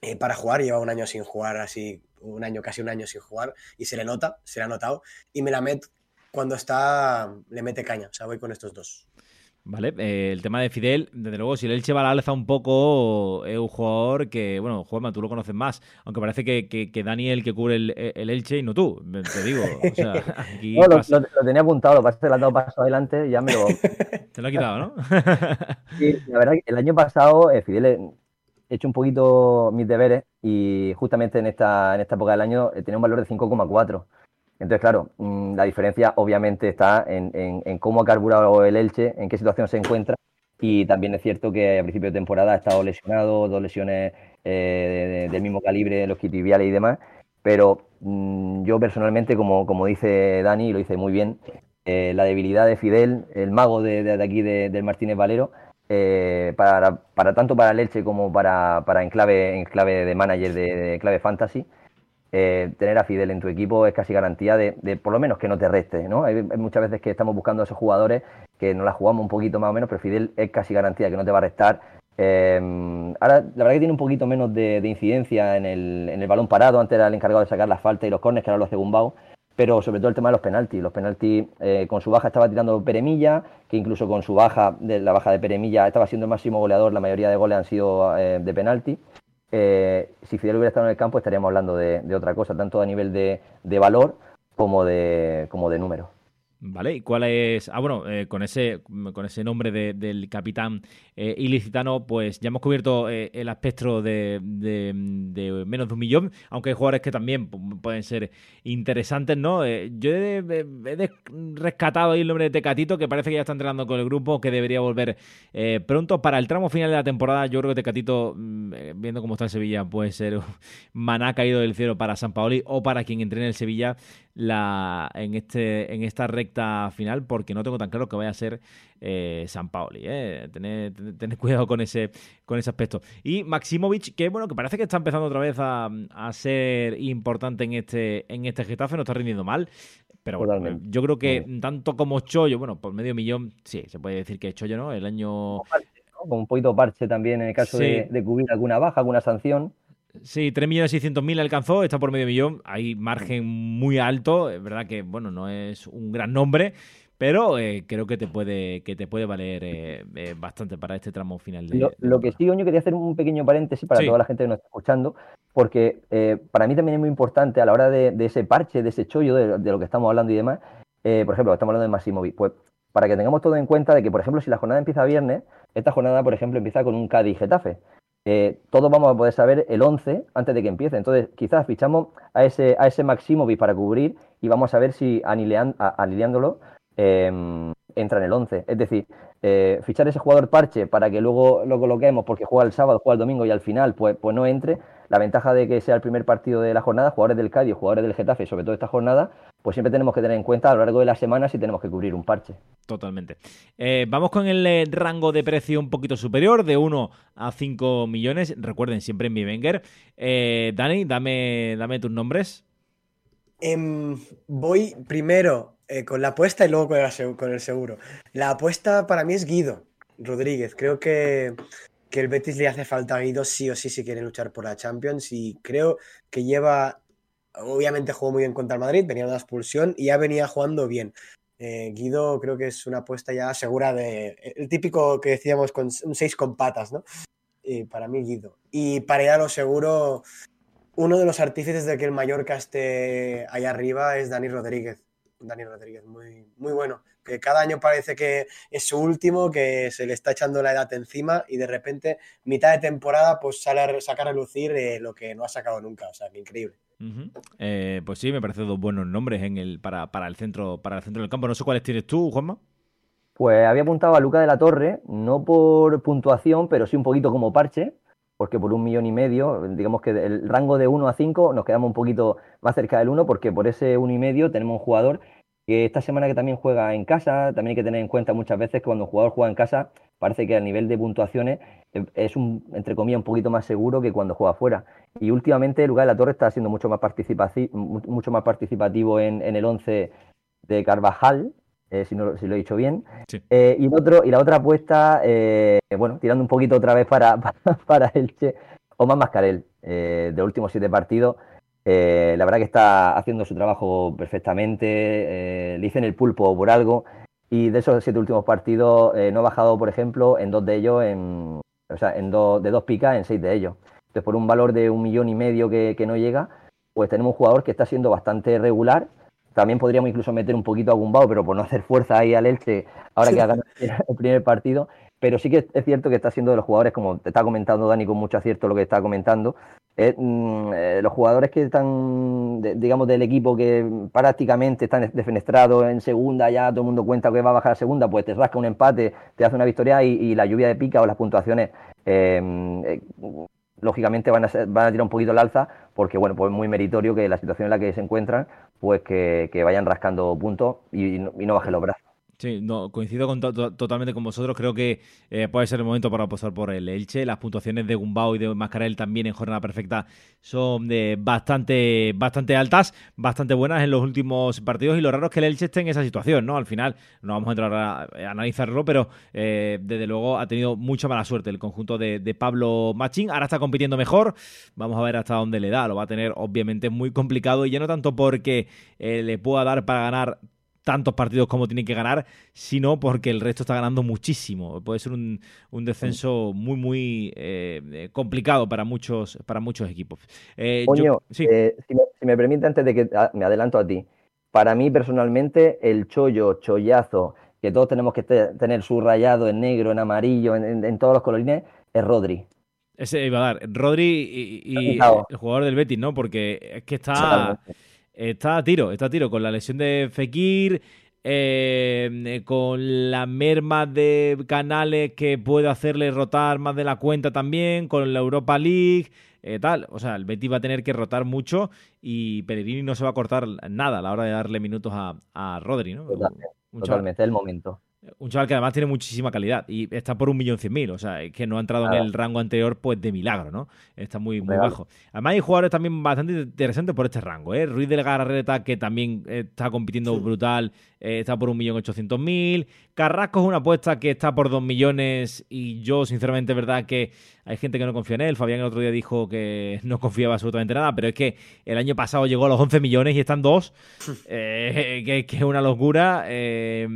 C: eh, para jugar, lleva un año sin jugar así, un año, casi un año sin jugar, y se le nota, se le ha notado. Y Melamed, cuando está, le mete caña. O sea, voy con estos dos.
A: Vale, eh, el tema de Fidel, desde luego, si el Elche va a la alza un poco, es un jugador que, bueno, Juanma, tú lo conoces más, aunque parece que, que, que Dani es el que cubre el, el, Elche y no tú, te digo. O sea, aquí
D: no, lo, lo, lo, tenía apuntado, lo que le has dado paso adelante y ya me lo...
A: Te lo ha quitado, ¿no?
D: sí, la verdad que el año pasado eh, Fidel he hecho un poquito mis deberes y justamente en esta, en esta época del año eh, tenía un valor de 5,4. Entonces, claro, mm, la diferencia obviamente está en, en, en, cómo ha carburado el Elche, en qué situación se encuentra. Y también es cierto que a principio de temporada ha estado lesionado, dos lesiones eh, de, del mismo calibre, los quitibiales y demás. Pero mmm, yo personalmente, como, como dice Dani, y lo dice muy bien, eh, la debilidad de Fidel, el mago de, de, de aquí del Martínez Valero, eh, para, para, tanto para el Elche como para, para en, clave, en clave de manager de, clave fantasy, eh, tener a Fidel en tu equipo es casi garantía de, de, por lo menos que no te reste, ¿no? Hay, muchas veces que estamos buscando a esos jugadores que nos la jugamos un poquito más o menos, pero Fidel es casi garantía que no te va a restar. Eh, ahora, la verdad que tiene un poquito menos de, de incidencia en el, en el, balón parado, antes era el encargado de sacar las faltas y los corners, que ahora lo hace pero sobre todo el tema de los penaltis. Los penaltis, eh, con su baja estaba tirando Peremilla, que incluso con su baja, de la baja de Peremilla, estaba siendo el máximo goleador, la mayoría de goles han sido eh, de penalti eh, si Fidel hubiera estado en el campo estaríamos hablando de, de otra cosa, tanto a nivel de, de valor como de, como de número.
A: Vale, ¿y cuál es? Ah, bueno, eh, con ese con ese nombre de, del capitán eh, ilicitano, pues ya hemos cubierto eh, el espectro de, menos de un millón, aunque hay jugadores que también pueden ser interesantes, ¿no? Yo he, rescatado ahí el nombre de Tecatito, que parece que ya está entrenando con el grupo, que debería volver pronto. Para el tramo final de la temporada, yo creo que Tecatito, mm, viendo cómo está el Sevilla, puede ser maná caído del cielo para San Paoli o para quien entrene el Sevilla la, en, este, en esta recta final, porque no tengo tan claro que vaya a ser eh, San Paoli. Eh. Tened, tened, cuidado con ese, con ese aspecto. Y Maximovic, que bueno, que parece que está empezando otra vez a, a ser importante en este, en este Getafe, no está rindiendo mal. Pero bueno, yo creo que sí. tanto como Chollo, bueno, por medio millón, sí, se puede decir que Chollo, ¿no? El año.
D: Con un poquito parche también en el caso sí. de, de cubrir alguna baja, alguna sanción.
A: Sí, 3.600.000 alcanzó, está por medio millón, hay margen muy alto, es verdad que, bueno, no es un gran nombre, pero eh, creo que te puede que te puede valer eh, eh, bastante para este tramo final. De,
D: lo, lo, que sí, yo quería hacer un pequeño paréntesis para sí. toda la gente que nos está escuchando, porque para mí también es muy importante a la hora de, de ese parche, de ese chollo, de, de, lo que estamos hablando y demás, por ejemplo, estamos hablando de Massimovic, pues para que tengamos todo en cuenta de que, por ejemplo, si la jornada empieza viernes, esta jornada, por ejemplo, empieza con un Cádiz-Getafe eh, todos vamos a poder saber el 11 antes de que empiece. Entonces, quizás fichamos a ese, a ese Maximovic para cubrir y vamos a ver si alineándolo eh, entra en el 11. Es decir, eh, fichar ese jugador parche para que luego lo coloquemos porque juega el sábado, juega el domingo y al final pues, pues no entre. La ventaja de que sea el primer partido de la jornada, jugadores del Cádiz, jugadores del Getafe, sobre todo esta jornada, pues siempre tenemos que tener en cuenta a lo largo de la semana si tenemos que cubrir un parche.
A: Totalmente. Eh, vamos con el eh, rango de precio un poquito superior, de 1 a 5 millones. Recuerden, siempre en mi Wenger. Eh, Dani, dame, dame tus nombres.
C: Eh, voy primero eh, con la apuesta y luego con el, con el seguro. La apuesta para mí es Guido Rodríguez. Creo que, que el Betis le hace falta a Guido sí o sí si quiere luchar por la Champions y creo que lleva, obviamente jugó muy bien contra el Madrid, venía una expulsión y ya venía jugando bien. Eh, Guido creo que es una apuesta ya segura de el típico que decíamos con un 6 con patas, ¿no? Para mí Guido. Y para ir a lo seguro, uno de los artífices de que el Mallorca esté ahí arriba es Dani Rodríguez. Dani Rodríguez, muy, muy bueno. Que cada año parece que es su último, que se le está echando la edad encima y de repente, mitad de temporada, pues sale a sacar a lucir eh, lo que no ha sacado nunca. O sea, que increíble.
A: Eh, pues sí, me parece dos buenos nombres en el, para, para, el centro, para el centro del campo. No sé cuáles tienes tú, Juanma.
D: Pues había apuntado a Luca de la Torre, no por puntuación, pero sí un poquito como parche, porque por un millón y medio, digamos que el rango de 1 a 5 nos quedamos un poquito más cerca del 1, porque por ese 1 y medio tenemos un jugador que esta semana que también juega en casa, también hay que tener en cuenta muchas veces que cuando un jugador juega en casa, parece que a nivel de puntuaciones es un, entre comillas, un poquito más seguro que cuando juega fuera. Y últimamente Lugar de la Torre está siendo mucho más, mucho más participativo en, en el 11 de Carvajal, eh, si, no, si lo he dicho bien. Eh, y, otro, y la otra apuesta, eh, bueno, tirando un poquito otra vez para, para, Elche, Omar Mascarel, de últimos siete partidos. la verdad que está haciendo su trabajo perfectamente. le en el pulpo por algo. Y de esos siete últimos partidos, no ha bajado, por ejemplo, en dos de ellos, en, o sea, en de dos picas en seis de ellos. Entonces, por un valor de un millón y medio que, que no llega, pues tenemos un jugador que está siendo bastante regular también podríamos incluso meter un poquito a Gumbao, pero por no hacer fuerza ahí al Elche, ahora que ha ganado el primer partido. Pero sí que es cierto que está siendo de los jugadores, como te está comentando Dani con mucho acierto lo que está comentando, mm, eh, los jugadores que están, digamos, del equipo que prácticamente están defenestrados en segunda, ya todo el mundo cuenta que va a bajar a segunda, pues te rasca un empate, te hace una victoria y, la lluvia de pica o las puntuaciones eh, eh, lógicamente van a, van a tirar un poquito el alza, porque bueno, pues es muy meritorio que la situación en la que se encuentran, pues que, vayan rascando puntos y, y no bajen los brazos.
A: Sí, coincido totalmente con vosotros. Creo que eh, puede ser el momento para apostar por el Elche. Las puntuaciones de Gumbao y de Mascarel también en jornada perfecta son de bastante, bastante altas, bastante buenas en los últimos partidos. Y lo raro es que el Elche esté en esa situación, ¿no? Al final, no vamos a entrar a, analizarlo, pero eh, desde luego ha tenido mucha mala suerte el conjunto de, Pablo Machín. Ahora está compitiendo mejor. Vamos a ver hasta dónde le da. Lo va a tener, obviamente, muy complicado. Y ya no tanto porque eh, le pueda dar para ganar tantos partidos como tiene que ganar, sino porque el resto está ganando muchísimo. Puede ser un, descenso muy, muy eh, eh, complicado para muchos, para muchos equipos.
D: Eh, si, me, permite, antes de que ah, me adelanto a ti, para mí personalmente el chollo, chollazo, que todos tenemos que tener subrayado en negro, en amarillo, en, todos los colorines, es Rodri.
A: Ese iba a dar. Rodri y, el jugador del Betis, ¿no? Porque es que está está a tiro, está a tiro con la lesión de Fekir, eh, con la merma de canales que puede hacerle rotar más de la cuenta también, con la Europa League, eh, tal. O sea, el Betis va a tener que rotar mucho y Pellegrini no se va a cortar nada a la hora de darle minutos a, a Rodri, ¿no?
D: Totalmente, el momento.
A: Un chaval que además tiene muchísima calidad y está por un millón cien mil, o sea, es que no ha entrado en el rango anterior pues de milagro, ¿no? Está muy, muy bajo. Además hay jugadores también bastante interesantes por este rango, ¿eh? Ruiz del Garreta que también está compitiendo brutal, eh, está por un millón ochocientos mil. Carrasco es una apuesta que está por dos millones y yo sinceramente es verdad que hay gente que no confía en él. Fabián el otro día dijo que no confiaba absolutamente nada, pero es que el año pasado llegó a los 11 millones y están dos, eh, que, es una locura. Eh,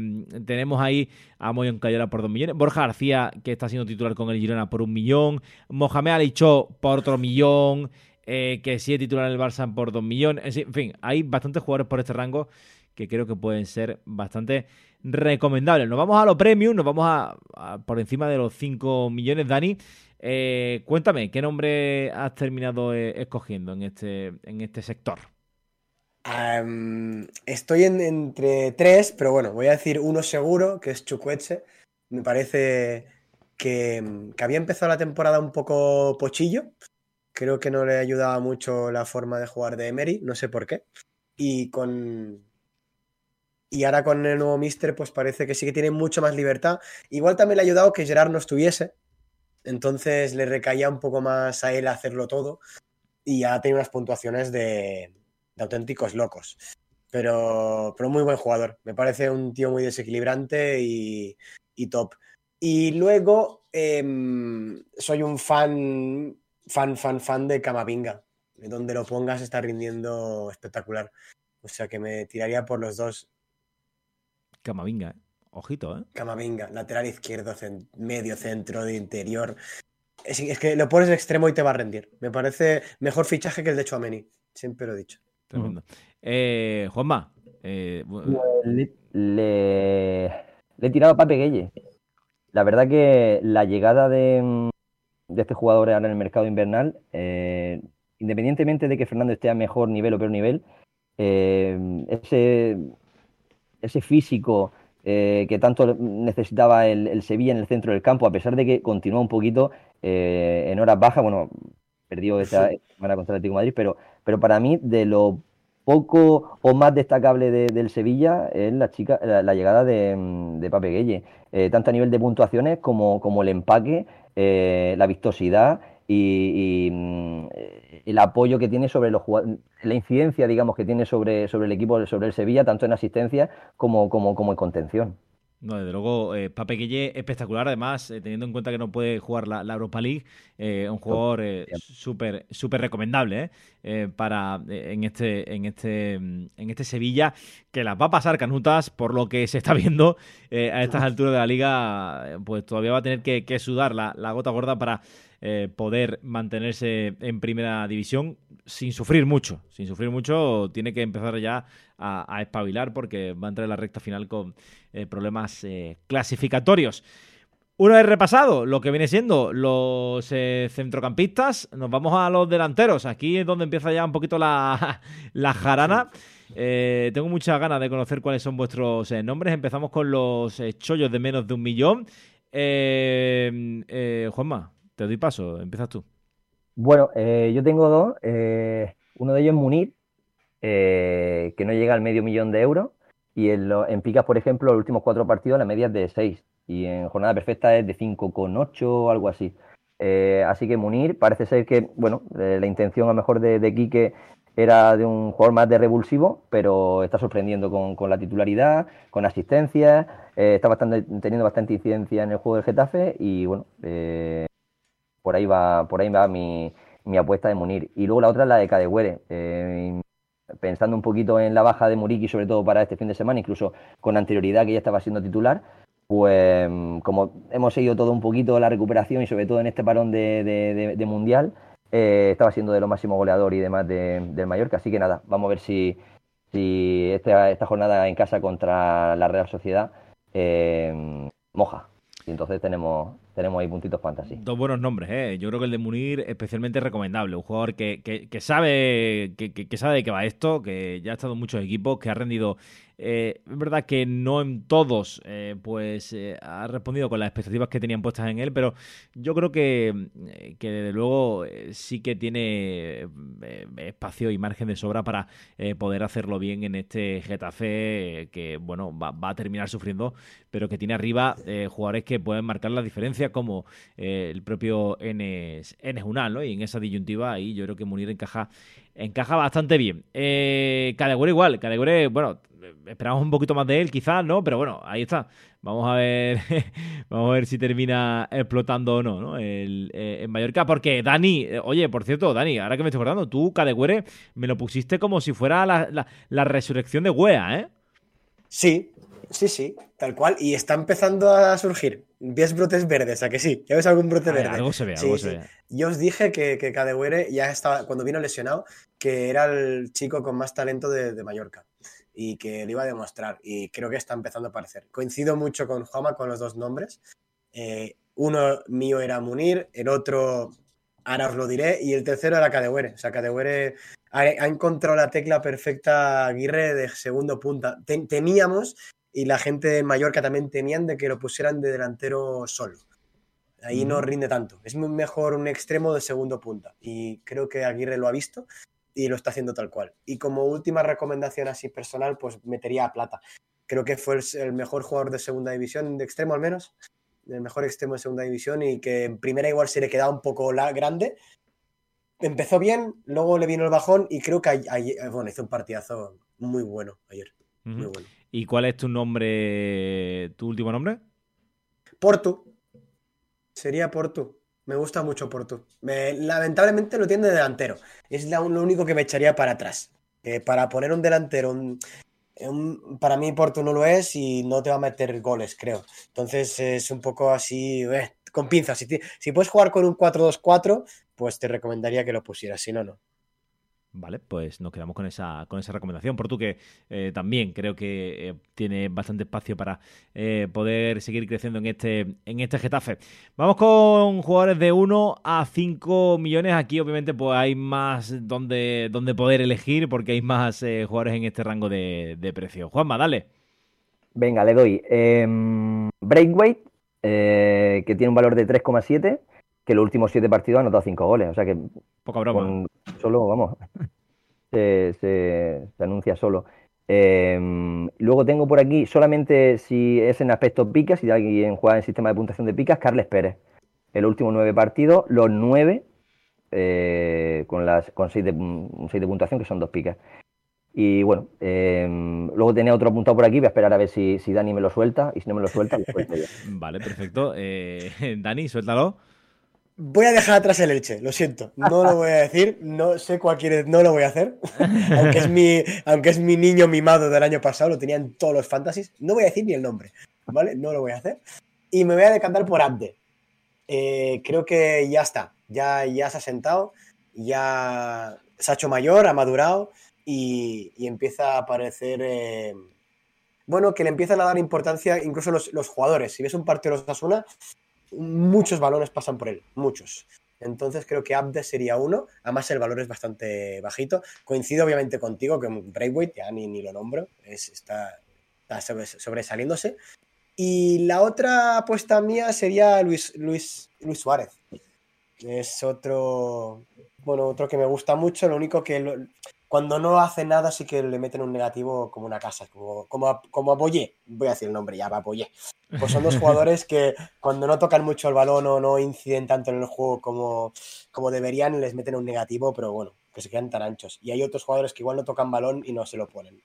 A: tenemos ahí a Moyon Cayora por 2 millones, Borja García, que está siendo titular con el Girona por un millón, Mohamed Alicho por otro millón, eh, que sigue titular en el Barça por 2 millones. En fin, hay bastantes jugadores por este rango que creo que pueden ser bastante recomendables. Nos vamos a lo premium, nos vamos a, por encima de los 5 millones, Dani. Eh, cuéntame, ¿qué nombre has terminado eh, escogiendo en este, en este sector?
C: estoy entre tres, pero bueno, voy a decir uno seguro, que es Chukwueze. Me parece que, que, había empezado la temporada un poco pochillo. Creo que no le ayudaba mucho la forma de jugar de Emery, no sé por qué. Y con. Y ahora con el nuevo Mister, pues parece que sí que tiene mucho más libertad. Igual también le ha ayudado que Gerard no estuviese, entonces le recaía un poco más a él hacerlo todo y ya tiene unas puntuaciones de, auténticos locos. Pero, pero muy buen jugador. Me parece un tío muy desequilibrante y, top. Y luego em, soy un fan, fan, fan, fan de Camavinga. Donde lo pongas está rindiendo espectacular. O sea que me tiraría por los dos.
A: Camavinga, ¿eh? Ojito, ¿eh?
C: Camavinga, lateral izquierdo, medio centro, de interior. Es, que lo pones de extremo y te va a rendir. Me parece mejor fichaje que el de Chouameni. Siempre lo he dicho.
A: Tremendo. Eh, Juanma. Eh,
D: le, he tirado a Pape Gueye. La verdad que la llegada de, este jugador ahora en el mercado invernal, eh, independientemente de que Fernando esté a mejor nivel o peor nivel, ese, ese físico eh, que tanto necesitaba el, Sevilla en el centro del campo, a pesar de que continuó un poquito eh, en horas bajas, bueno, perdió esta semana contra el Atlético Madrid, pero, pero para mí de lo poco o más destacable del Sevilla es la, chica, la, llegada de, de Pape Gueye, eh, tanto a nivel de puntuaciones como, como el empaque, la vistosidad y, el apoyo que tiene sobre los la incidencia, digamos, que tiene sobre, sobre el equipo, sobre el Sevilla, tanto en asistencia como, como, como en contención.
A: No, desde luego, eh, Pape Guille espectacular, además, eh, teniendo en cuenta que no puede jugar la, Europa League, eh, un jugador eh, súper súper recomendable para en este en este en este Sevilla que las va a pasar canutas por lo que se está viendo a estas alturas de la liga, pues todavía va a tener que, sudar la, la, gota gorda para poder mantenerse en primera división sin sufrir mucho, sin sufrir mucho, tiene que empezar ya a, espabilar porque va a entrar en la recta final con eh, problemas eh, clasificatorios. Una vez repasado lo que viene siendo los eh, centrocampistas, nos vamos a los delanteros. Aquí es donde empieza ya un poquito la, la jarana. tengo muchas ganas de conocer cuáles son vuestros nombres. Empezamos con los chollos de menos de un millón. Juanma, te doy paso, empiezas tú.
D: Bueno, yo tengo dos. uno de ellos es Munir, eh, que no llega al medio millón de euros. Y en, en, Picas, por ejemplo, los últimos cuatro partidos la media es de 6. Y en jornada perfecta es de 5,8 o algo así. Eh, así que Munir parece ser que, bueno, eh, la intención a lo mejor de, Quique era de un jugador más de revulsivo, pero está sorprendiendo con, la titularidad, con asistencia, está bastante, teniendo bastante incidencia en el juego del Getafe y bueno, por ahí va, por ahí va mi, mi, apuesta de Munir. Y luego la otra es la de Cadegüere pensando un poquito en la baja de Muriqui, sobre todo para este fin de semana, incluso con anterioridad que ya estaba siendo titular, pues como hemos seguido todo un poquito la recuperación y sobre todo en este parón de, Mundial, eh, estaba siendo de lo máximo goleador y demás del Mallorca. Así que nada, vamos a ver si, si esta, esta jornada en casa contra la Real Sociedad eh, moja. Y entonces tenemos, tenemos ahí puntitos fantasy.
A: Dos buenos nombres, ¿eh? Yo creo que el de Munir especialmente recomendable. Un jugador que, que, sabe que, sabe de qué va esto, que ya ha estado en muchos equipos, que ha rendido eh, es verdad que no en todos eh, pues eh, ha respondido con las expectativas que tenían puestas en él, pero yo creo que, que desde luego sí que tiene espacio y margen de sobra para poder hacerlo bien en este Getafe que bueno va, a terminar sufriendo, pero que tiene arriba jugadores que pueden marcar la diferencia como el propio Enes, Enes Unal, ¿no? Y en esa disyuntiva ahí yo creo que Munir encaja encaja bastante bien. Eh, igual, Cadegüere, bueno, esperamos un poquito más de él, quizás, ¿no? Pero bueno, ahí está. Vamos a ver, vamos a ver si termina explotando o no, ¿no? El, eh, en Mallorca, porque Dani, eh, oye, por cierto, Dani, ahora que me estoy acordando, tú, Cadegüere, me lo pusiste como si fuera la, la resurrección de Wea, ¿eh?
C: Sí, sí, sí, tal cual. Y está empezando a surgir. ¿Ves brotes verdes? ¿A que sí? ¿Ya ves algún brote verde?
A: Algo se ve, algo se ve.
C: Yo os dije que, que Cadewere ya estaba, cuando vino lesionado, que era el chico con más talento de, Mallorca y que lo iba a demostrar. Y creo que está empezando a aparecer. Coincido mucho con Juama con los dos nombres. Eh, uno mío era Munir, el otro, ahora os lo diré, y el tercero era Cadewere. O sea, Cadewere ha, encontrado la tecla perfecta Aguirre de segundo punta. teníamos y la gente de Mallorca también temían de que lo pusieran de delantero solo. Ahí no rinde tanto. Es mejor un extremo de segundo punta. Y creo que Aguirre lo ha visto y lo está haciendo tal cual. Y como última recomendación así personal, pues metería a Plata. Creo que fue el mejor jugador de segunda división, de extremo al menos. El mejor extremo de segunda división y que en primera igual se le quedaba un poco la grande. Empezó bien, luego le vino el bajón y creo que bueno, hizo un partidazo muy bueno ayer. Muy bueno.
A: ¿Y cuál es tu nombre, tu último nombre?
C: Porto. Sería Porto. Me gusta mucho Porto. lamentablemente lo tiene de delantero. Es lo único que me echaría para atrás. para poner un delantero, para mí Porto no lo es y no te va a meter goles, creo. Entonces es un poco así, eh, con pinzas. Si, si puedes jugar con un 4-2-4, pues te recomendaría que lo pusieras. Si no, no.
A: Vale, pues nos quedamos con esa, con esa recomendación. Por tú que eh, también creo que eh, tiene bastante espacio para eh, poder seguir creciendo en este, en este Getafe. Vamos con jugadores de 1 a 5 millones. Aquí obviamente pues hay más donde, donde poder elegir porque hay más jugadores en este rango de, de precio. Juanma, dale.
D: Venga, le doy. Em, Breakweight, que tiene un valor de 3,7 que los últimos siete partidos ha anotado cinco goles. O sea que.
A: Poca broma.
D: Solo, vamos. se, anuncia solo. Em, luego tengo por aquí, solamente si es en aspecto picas, si alguien juega en sistema de puntuación de picas, Carles Pérez. El último nueve partidos, los nueve eh, con, las, con 6 de, de puntuación, que son dos picas. Y bueno, em, luego tenía otro apuntado por aquí, voy a esperar a ver si, si Dani me lo suelta, y si no me lo suelta, lo suelto yo.
A: Vale, perfecto. Eh, Dani, suéltalo.
C: Voy a dejar atrás el Elche, lo siento. No lo voy a decir, no sé cuál quiere, no lo voy a hacer. aunque, es mi, aunque es mi niño mimado del año pasado, lo tenía en todos los fantasies. No voy a decir ni el nombre, ¿vale? No lo voy a hacer. Y me voy a decantar por Abde. Eh, creo que ya está, ya, ya se ha sentado, ya se ha hecho mayor, ha madurado y, empieza a aparecer. Eh, bueno, que le empiezan a dar importancia incluso los, los jugadores. Si ves un partido de los Asuna, muchos balones pasan por él, muchos. Entonces creo que Abde sería uno. Además, el valor es bastante bajito. Coincido obviamente contigo que Braithwaite, ya ni, ni lo nombro, es, está, sobresaliéndose. Y la otra apuesta mía sería Luis, Luis, Luis Suárez. Es otro, bueno, otro que me gusta mucho. Lo único que cuando no hace nada sí que le meten un negativo como una casa, como, como, a, como Voy a decir el nombre ya, va Boyé. Pues son dos jugadores que cuando no tocan mucho el balón o no inciden tanto en el juego como, como deberían, les meten un negativo, pero bueno, que se quedan tan anchos. Y hay otros jugadores que igual no tocan balón y no se lo ponen.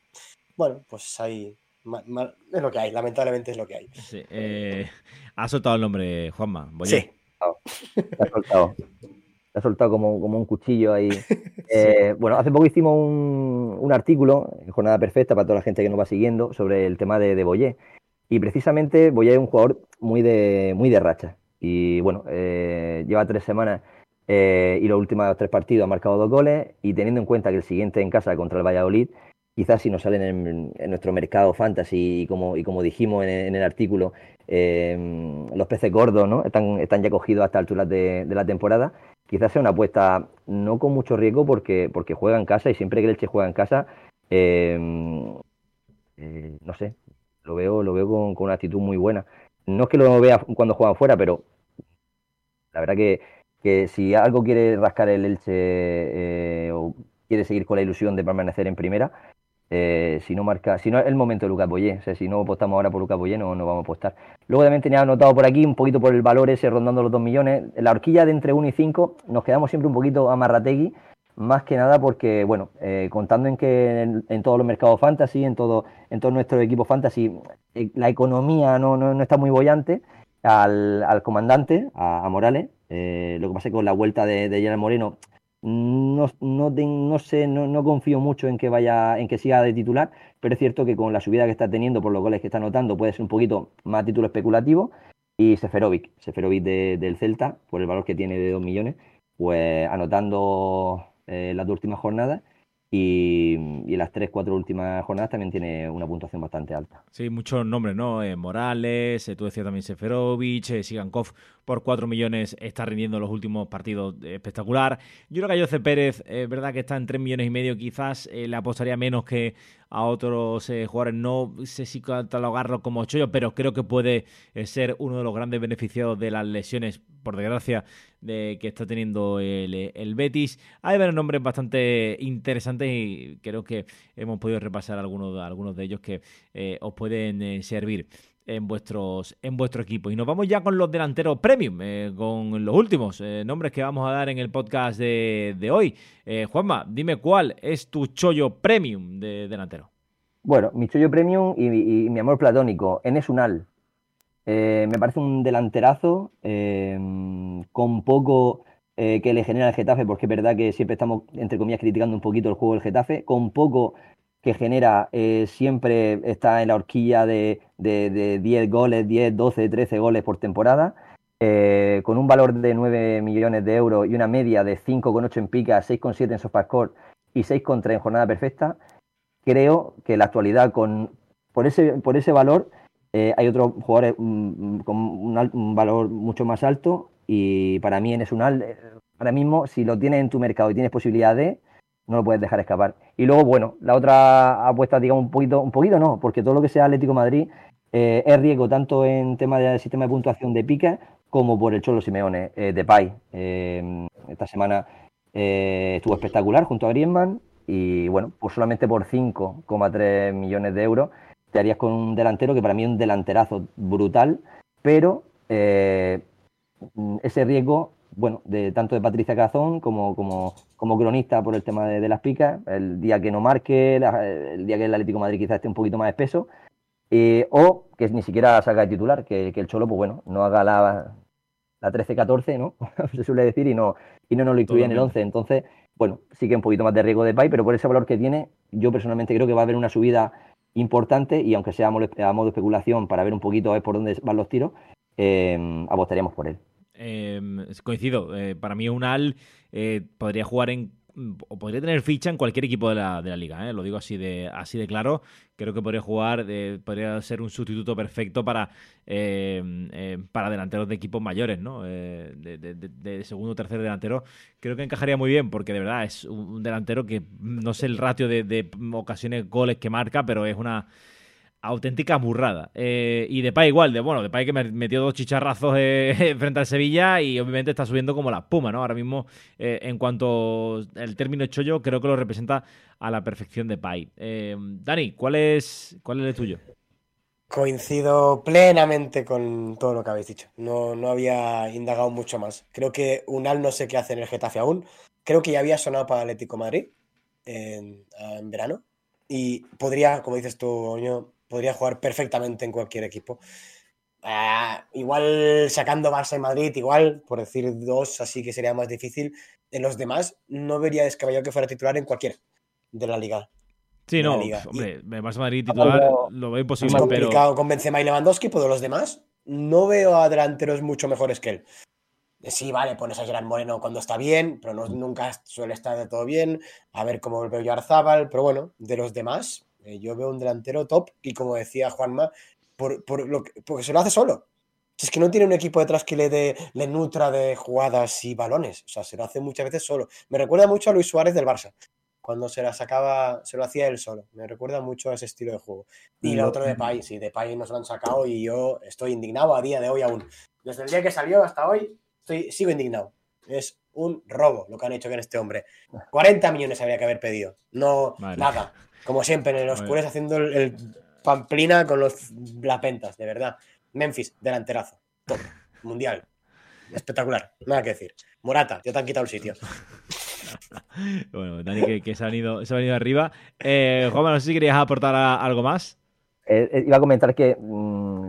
C: Bueno, pues hay, es lo que hay, lamentablemente es lo que hay.
A: Sí, eh, ha soltado el nombre, Juanma.
C: Sí.
D: ha soltado ha soltado como, como un cuchillo ahí. Eh, bueno, hace poco hicimos un, un, artículo, Jornada Perfecta, para toda la gente que nos va siguiendo, sobre el tema de, de Boyé. Y precisamente Boyé es un jugador muy de, muy de racha. Y bueno, eh, lleva tres semanas eh, y los últimos tres partidos ha marcado dos goles. Y teniendo en cuenta que el siguiente en casa contra el Valladolid, quizás si nos salen en, nuestro mercado fantasy y como, y como dijimos en, el artículo, los peces gordos ¿no? están, están ya cogidos hasta alturas de, de la temporada quizás sea una apuesta no con mucho riesgo porque, porque juega en casa y siempre que el Elche juega en casa, em, eh, no sé, lo veo, lo veo con, una actitud muy buena. No es que lo vea cuando juega fuera, pero la verdad que, que si algo quiere rascar el Elche eh, o quiere seguir con la ilusión de permanecer en primera, eh, si no marca, si no es el momento de Lucas Boyé, o sea, si no apostamos ahora por Lucas Boyé, no, no vamos a apostar. Luego también tenía anotado por aquí un poquito por el valor ese rondando los 2 millones. La horquilla de entre 1 y 5 nos quedamos siempre un poquito amarrategui, más que nada porque, bueno, eh, contando en que en, todos los mercados fantasy, en todo, en todos nuestros equipos fantasy, eh, la economía no, no, está muy bollante. Al, al comandante, a, Morales, lo que pasa es que con la vuelta de, de Gerard Moreno no, no, no sé, no, no, confío mucho en que vaya, en que siga de titular, pero es cierto que con la subida que está teniendo por los goles que está anotando puede ser un poquito más título especulativo. Y Seferovic, Seferovic del Celta, por el valor que tiene de 2 millones, pues anotando eh, las últimas jornadas y, y, las tres, cuatro últimas jornadas también tiene una puntuación bastante alta.
A: Sí, muchos nombres, ¿no? Eh, Morales, eh, tú decías también Seferovic, eh, Sigankov por 4 millones está rindiendo los últimos partidos espectacular. Yo creo que a José Pérez, es verdad que está en 3 millones y medio, quizás le apostaría menos que a otros jugadores. No sé si catalogarlo como chollo, pero creo que puede ser uno de los grandes beneficiados de las lesiones, por desgracia, de que está teniendo el, Betis. Hay varios nombres bastante interesantes y creo que hemos podido repasar algunos, algunos de ellos que eh, os pueden eh, servir en vuestros en vuestro equipo. Y nos vamos ya con los delanteros premium, eh, con los últimos nombres que vamos a dar en el podcast de, hoy. Juanma, dime cuál es tu chollo premium de delantero.
D: Bueno, mi chollo premium y, mi amor platónico, Enes Unal. Eh, me parece un delanterazo em, con poco eh, que le genera el Getafe, porque es verdad que siempre estamos, entre comillas, criticando un poquito el juego del Getafe, con poco que genera, eh, siempre está en la horquilla de, de, 10 goles, 10, 12, 13 goles por temporada, con un valor de 9 millones de euros y una media de 5,8 en pica, 6,7 en SofaScore y 6,3 en jornada perfecta, creo que la actualidad con, por, ese, por ese valor eh, hay otros jugadores mm, mm, con un, valor mucho más alto y para mí en Esunal, eh, ahora mismo, si lo tienes en tu mercado y tienes posibilidad de, no lo puedes dejar escapar. Y luego, bueno, la otra apuesta, digamos, un poquito, un poquito no, porque todo lo que sea Atlético Madrid eh, es riesgo tanto en tema del sistema de puntuación de pica como por el Cholo Simeone, de Pai. esta semana estuvo espectacular junto a Griezmann y bueno, pues solamente por 5,3 millones de euros te harías con un delantero que para mí es un delanterazo brutal, pero eh, ese riesgo bueno, de tanto de Patricia Cazón como, como, como cronista por el tema de, las picas, el día que no marque, el día que el Atlético de Madrid quizás esté un poquito más espeso, eh, o que ni siquiera salga de titular, que, el Cholo, pues bueno, no haga la, la 13-14, ¿no? Se suele decir, y no, y no nos lo incluya en el 11. Entonces, bueno, sí que un poquito más de riesgo de Pay, pero por ese valor que tiene, yo personalmente creo que va a haber una subida importante y aunque sea a modo de especulación para ver un poquito por dónde van los tiros, eh, apostaríamos por él.
A: Em, coincido, eh, para mí Unal eh, podría jugar en o podría tener ficha en cualquier equipo de la, de la liga, ¿eh? lo digo así de, así de claro. Creo que podría jugar, podría ser un sustituto perfecto para, para delanteros de equipos mayores, ¿no? de, de, segundo o tercer delantero. Creo que encajaría muy bien, porque de verdad es un delantero que no sé el ratio de ocasiones goles que marca, pero es una auténtica burrada. Eh, y Depay igual, de bueno, Depay que me metió dos chicharrazos eh, frente al Sevilla y obviamente está subiendo como la espuma, ¿no? Ahora mismo, eh, en cuanto el término chollo, creo que lo representa a la perfección Depay. Dani, ¿cuál es, ¿cuál es el tuyo?
C: Coincido plenamente con todo lo que habéis dicho. No, no había indagado mucho más. Creo que Unal no sé qué hace en el Getafe aún. Creo que ya había sonado para Atlético Madrid en, en verano. Y podría, como dices tú, podría jugar perfectamente en cualquier equipo. Ah, igual sacando Barça y Madrid, igual, por decir dos, así que sería más difícil. En los demás, no vería descabellado que fuera titular en cualquiera de la liga.
A: Sí, no, hombre, Barça Madrid titular lo veo imposible.
C: Es complicado con Benzema y Lewandowski, pero los demás no veo a delanteros mucho mejores que él. Sí, vale, pones a Gerard Moreno cuando está bien, pero no, nunca suele estar de todo bien. A ver cómo veo yo a Arzábal, pero bueno, de los demás, eh, yo veo un delantero top y como decía Juanma, por, por lo que, porque se lo hace solo. es que no tiene un equipo detrás que le, dé, le nutra de jugadas y balones. O sea, se lo hace muchas veces solo. Me recuerda mucho a Luis Suárez del Barça. Cuando se la sacaba, se lo hacía él solo. Me recuerda mucho a ese estilo de juego. Y la otra de Pay, sí, de Pay nos lo han sacado y yo estoy indignado a día de hoy aún. Desde el día que salió hasta hoy, estoy, sigo indignado. Es un robo lo que han hecho con este hombre. 40 millones habría que haber pedido. No, nada. Como siempre, en los cures haciendo el, pamplina con los pentas, de verdad. Memphis, delanterazo. Top. Mundial. Espectacular. Nada que decir. Morata, ya te han quitado el sitio.
A: bueno, Dani, que, se, ha venido, se ha venido arriba. Eh, Juan, no sé si querías aportar algo más.
D: Eh, eh, iba a comentar que, mm,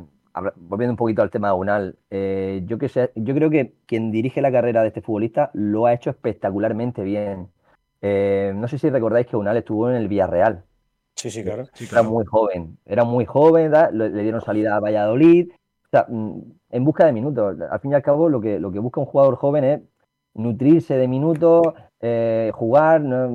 D: volviendo un poquito al tema de Unal, eh, yo, que sé, yo creo que quien dirige la carrera de este futbolista lo ha hecho espectacularmente bien. Eh, no sé si recordáis que Unal estuvo en el Villarreal.
C: Sí, sí, claro.
D: Era muy joven, era muy joven, le, dieron salida a Valladolid. O sea, mm, en busca de minutos. Al fin y al cabo, lo que, lo que busca un jugador joven es nutrirse de minutos, eh, jugar, no,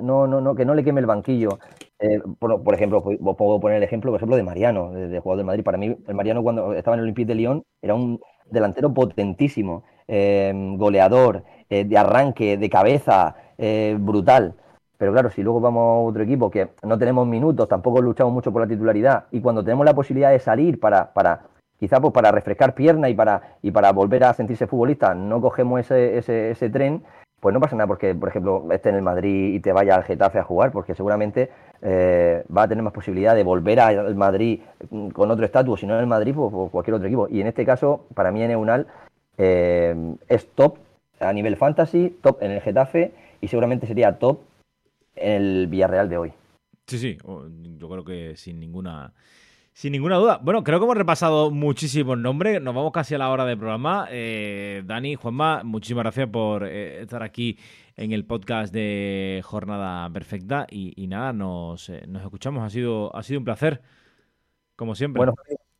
D: no, no, que no le queme el banquillo. Eh, por, ejemplo, puedo poner el ejemplo, por ejemplo, de Mariano, de, jugador de Madrid. Para mí, el Mariano cuando estaba en el Olympique de Lyon era un delantero potentísimo, goleador, de arranque, de cabeza, eh, brutal. Pero claro, si luego vamos a otro equipo que no tenemos minutos, tampoco luchamos mucho por la titularidad, y cuando tenemos la posibilidad de salir para, para quizá pues para refrescar pierna y para, y para volver a sentirse futbolista, no cogemos ese, ese, tren, pues no pasa nada porque, por ejemplo, esté en el Madrid y te vaya al Getafe a jugar, porque seguramente eh, va a tener más posibilidad de volver al Madrid con otro estatus, si no en el Madrid, pues, cualquier otro equipo. Y en este caso, para mí en Eunal eh, es top a nivel fantasy, top en el Getafe y seguramente sería top en el Villarreal de hoy.
A: Sí, sí, yo creo que sin ninguna, sin ninguna duda. Bueno, creo que hemos repasado muchísimos nombres. Nos vamos casi a la hora del programa. Eh, Dani, Juanma, muchísimas gracias por eh, estar aquí en el podcast de Jornada Perfecta. Y, nada, nos, eh, nos, escuchamos. Ha sido, ha sido un placer, como siempre.
D: Bueno,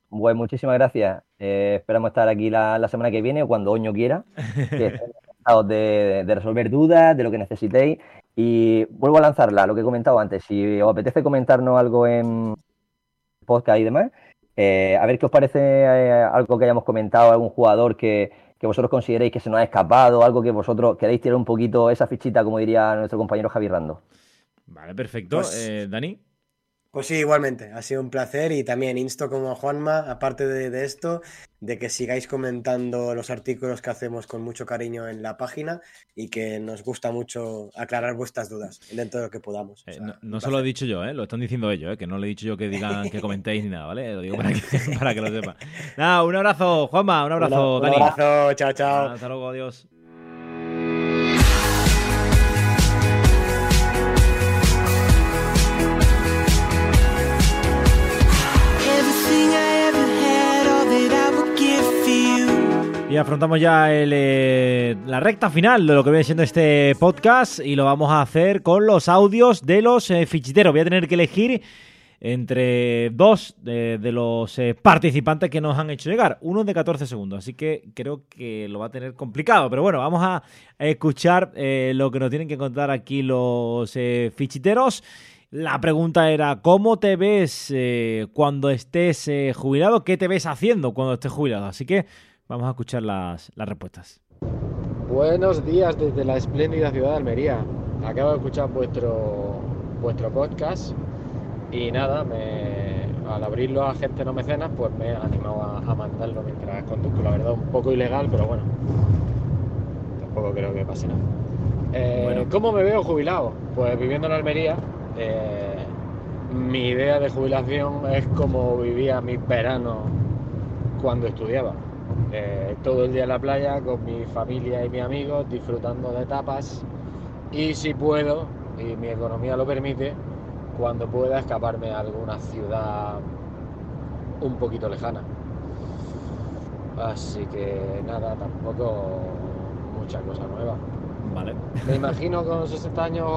D: pues muchísimas gracias. esperamos estar aquí la, semana que viene o cuando Oño quiera. de, resolver dudas, de lo que necesitéis. Y vuelvo a lanzarla, lo que he comentado antes. Si os apetece comentarnos algo en podcast y demás, eh, a ver qué os parece eh, algo que hayamos comentado, algún jugador que, vosotros consideréis que se nos ha escapado, algo que vosotros queréis tirar un poquito esa fichita, como diría nuestro compañero Javi Rando.
A: Vale, perfecto. Pues eh, Dani.
C: Pues sí, igualmente, ha sido un placer y también insto como a Juanma, aparte de, esto, de que sigáis comentando los artículos que hacemos con mucho cariño en la página y que nos gusta mucho aclarar vuestras dudas dentro de lo que podamos.
A: Eh, no, se lo he dicho yo, ¿eh? lo están diciendo ellos, ¿eh? que no le he dicho yo que digan que comentéis ni nada, ¿vale? Lo digo para que, para que lo sepan. Nada, un abrazo, Juanma, un abrazo,
C: Dani. Un abrazo, chao, chao.
A: hasta luego, adiós. Afrontamos ya eh, la recta final de lo que viene siendo este podcast y lo vamos a hacer con los audios de los eh, fichiteros. Voy a tener que elegir entre dos de, los eh, participantes que nos han hecho llegar. Uno de 14 segundos, así que creo que lo va a tener complicado. Pero bueno, vamos a escuchar lo que nos tienen que contar aquí los fichiteros. La pregunta era, ¿cómo te ves cuando estés jubilado? ¿Qué te ves haciendo cuando estés jubilado? Así que vamos a escuchar las, las respuestas.
E: Buenos días desde la espléndida ciudad de Almería. Acabo de escuchar vuestro, vuestro podcast y nada, me, al abrirlo a gente no mecenas, pues me he animado a, a mandarlo mientras conduzco. La verdad, un poco ilegal, pero bueno, tampoco creo que pase nada. Eh,
A: Bueno.
E: ¿Cómo me veo jubilado? Pues viviendo en Almería, eh, mi idea de jubilación es como vivía mis veranos cuando estudiaba. Eh, todo el día en la playa con mi familia y mis amigos, disfrutando de tapas y si puedo, y mi economía lo permite, cuando pueda escaparme a alguna ciudad un poquito lejana. Así que nada, tampoco mucha cosa nueva.
A: Vale.
E: Me imagino con 60 años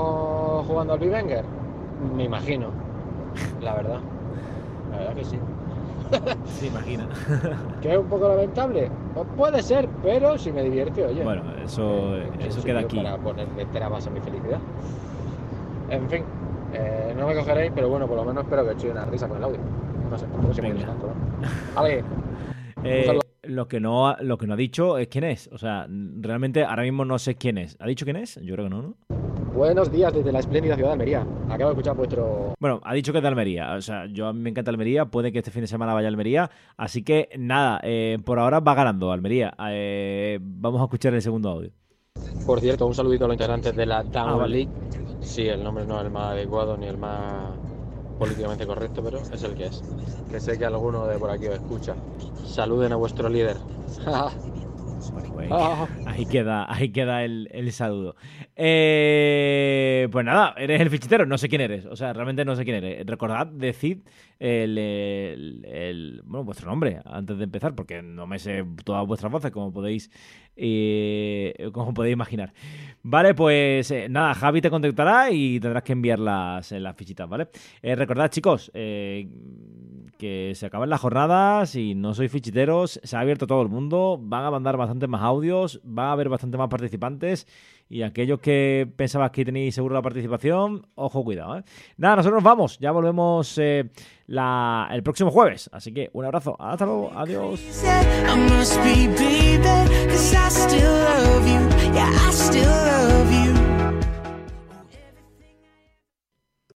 E: jugando al Bivenger. Me imagino, la verdad. La verdad que sí.
A: Se imagina.
E: ¿Que es un poco lamentable? Pues puede ser, pero si me divierte, oye.
A: Bueno, eso,
E: Eh,
A: eso queda aquí.
E: Para ponerle trabas a mi felicidad. En fin, eh, no me cogeréis, pero bueno, por lo menos espero que echéis una risa con el audio. No sé, tampoco se
A: Venga.
E: tanto, ¿no? Vale,
A: Eh. Lo que no ha- lo que no ha dicho es quién es. O sea, realmente ahora mismo no sé quién es. ¿Ha dicho quién es? Yo creo que no, ¿no?
E: buenos días desde la espléndida ciudad de Almería. Acabo de escuchar vuestro
A: Bueno, ha dicho que es de Almería. O sea, yo a mí me encanta Almería. Puede que este fin de semana vaya a Almería. Así que nada, eh, por ahora va ganando Almería. Eh, vamos a escuchar el segundo audio.
E: Por cierto, un saludito a los integrantes de la
A: Ah, vale.
E: League. Sí, el nombre no es el más adecuado ni el más políticamente correcto, pero es el que es. Que sé que alguno de por aquí os escucha. Saluden a vuestro líder.
A: Bueno, pues,
E: Ah.
A: ahí queda, ahí queda el, el saludo. Eh, pues nada, eres el fichitero, no sé quién eres. O sea, realmente no sé quién eres. Recordad, decid el, el- el- bueno, vuestro nombre antes de empezar, porque no me sé todas vuestras voces, como podéis, eh, como podéis imaginar. Vale, pues eh, nada, Javi te contactará y tendrás que enviar las, las fichitas, ¿vale? Recordad, chicos, que se acaban las jornadas y no sois fichiteros, se ha abierto todo el mundo, van a mandar bastante más audios, va a haber bastante más participantes y aquellos que pensabas que tenéis seguro la participación, ojo, cuidado. ¿eh? Nada, nosotros nos vamos, ya volvemos eh, el próximo jueves, así que un abrazo, hasta luego, adiós.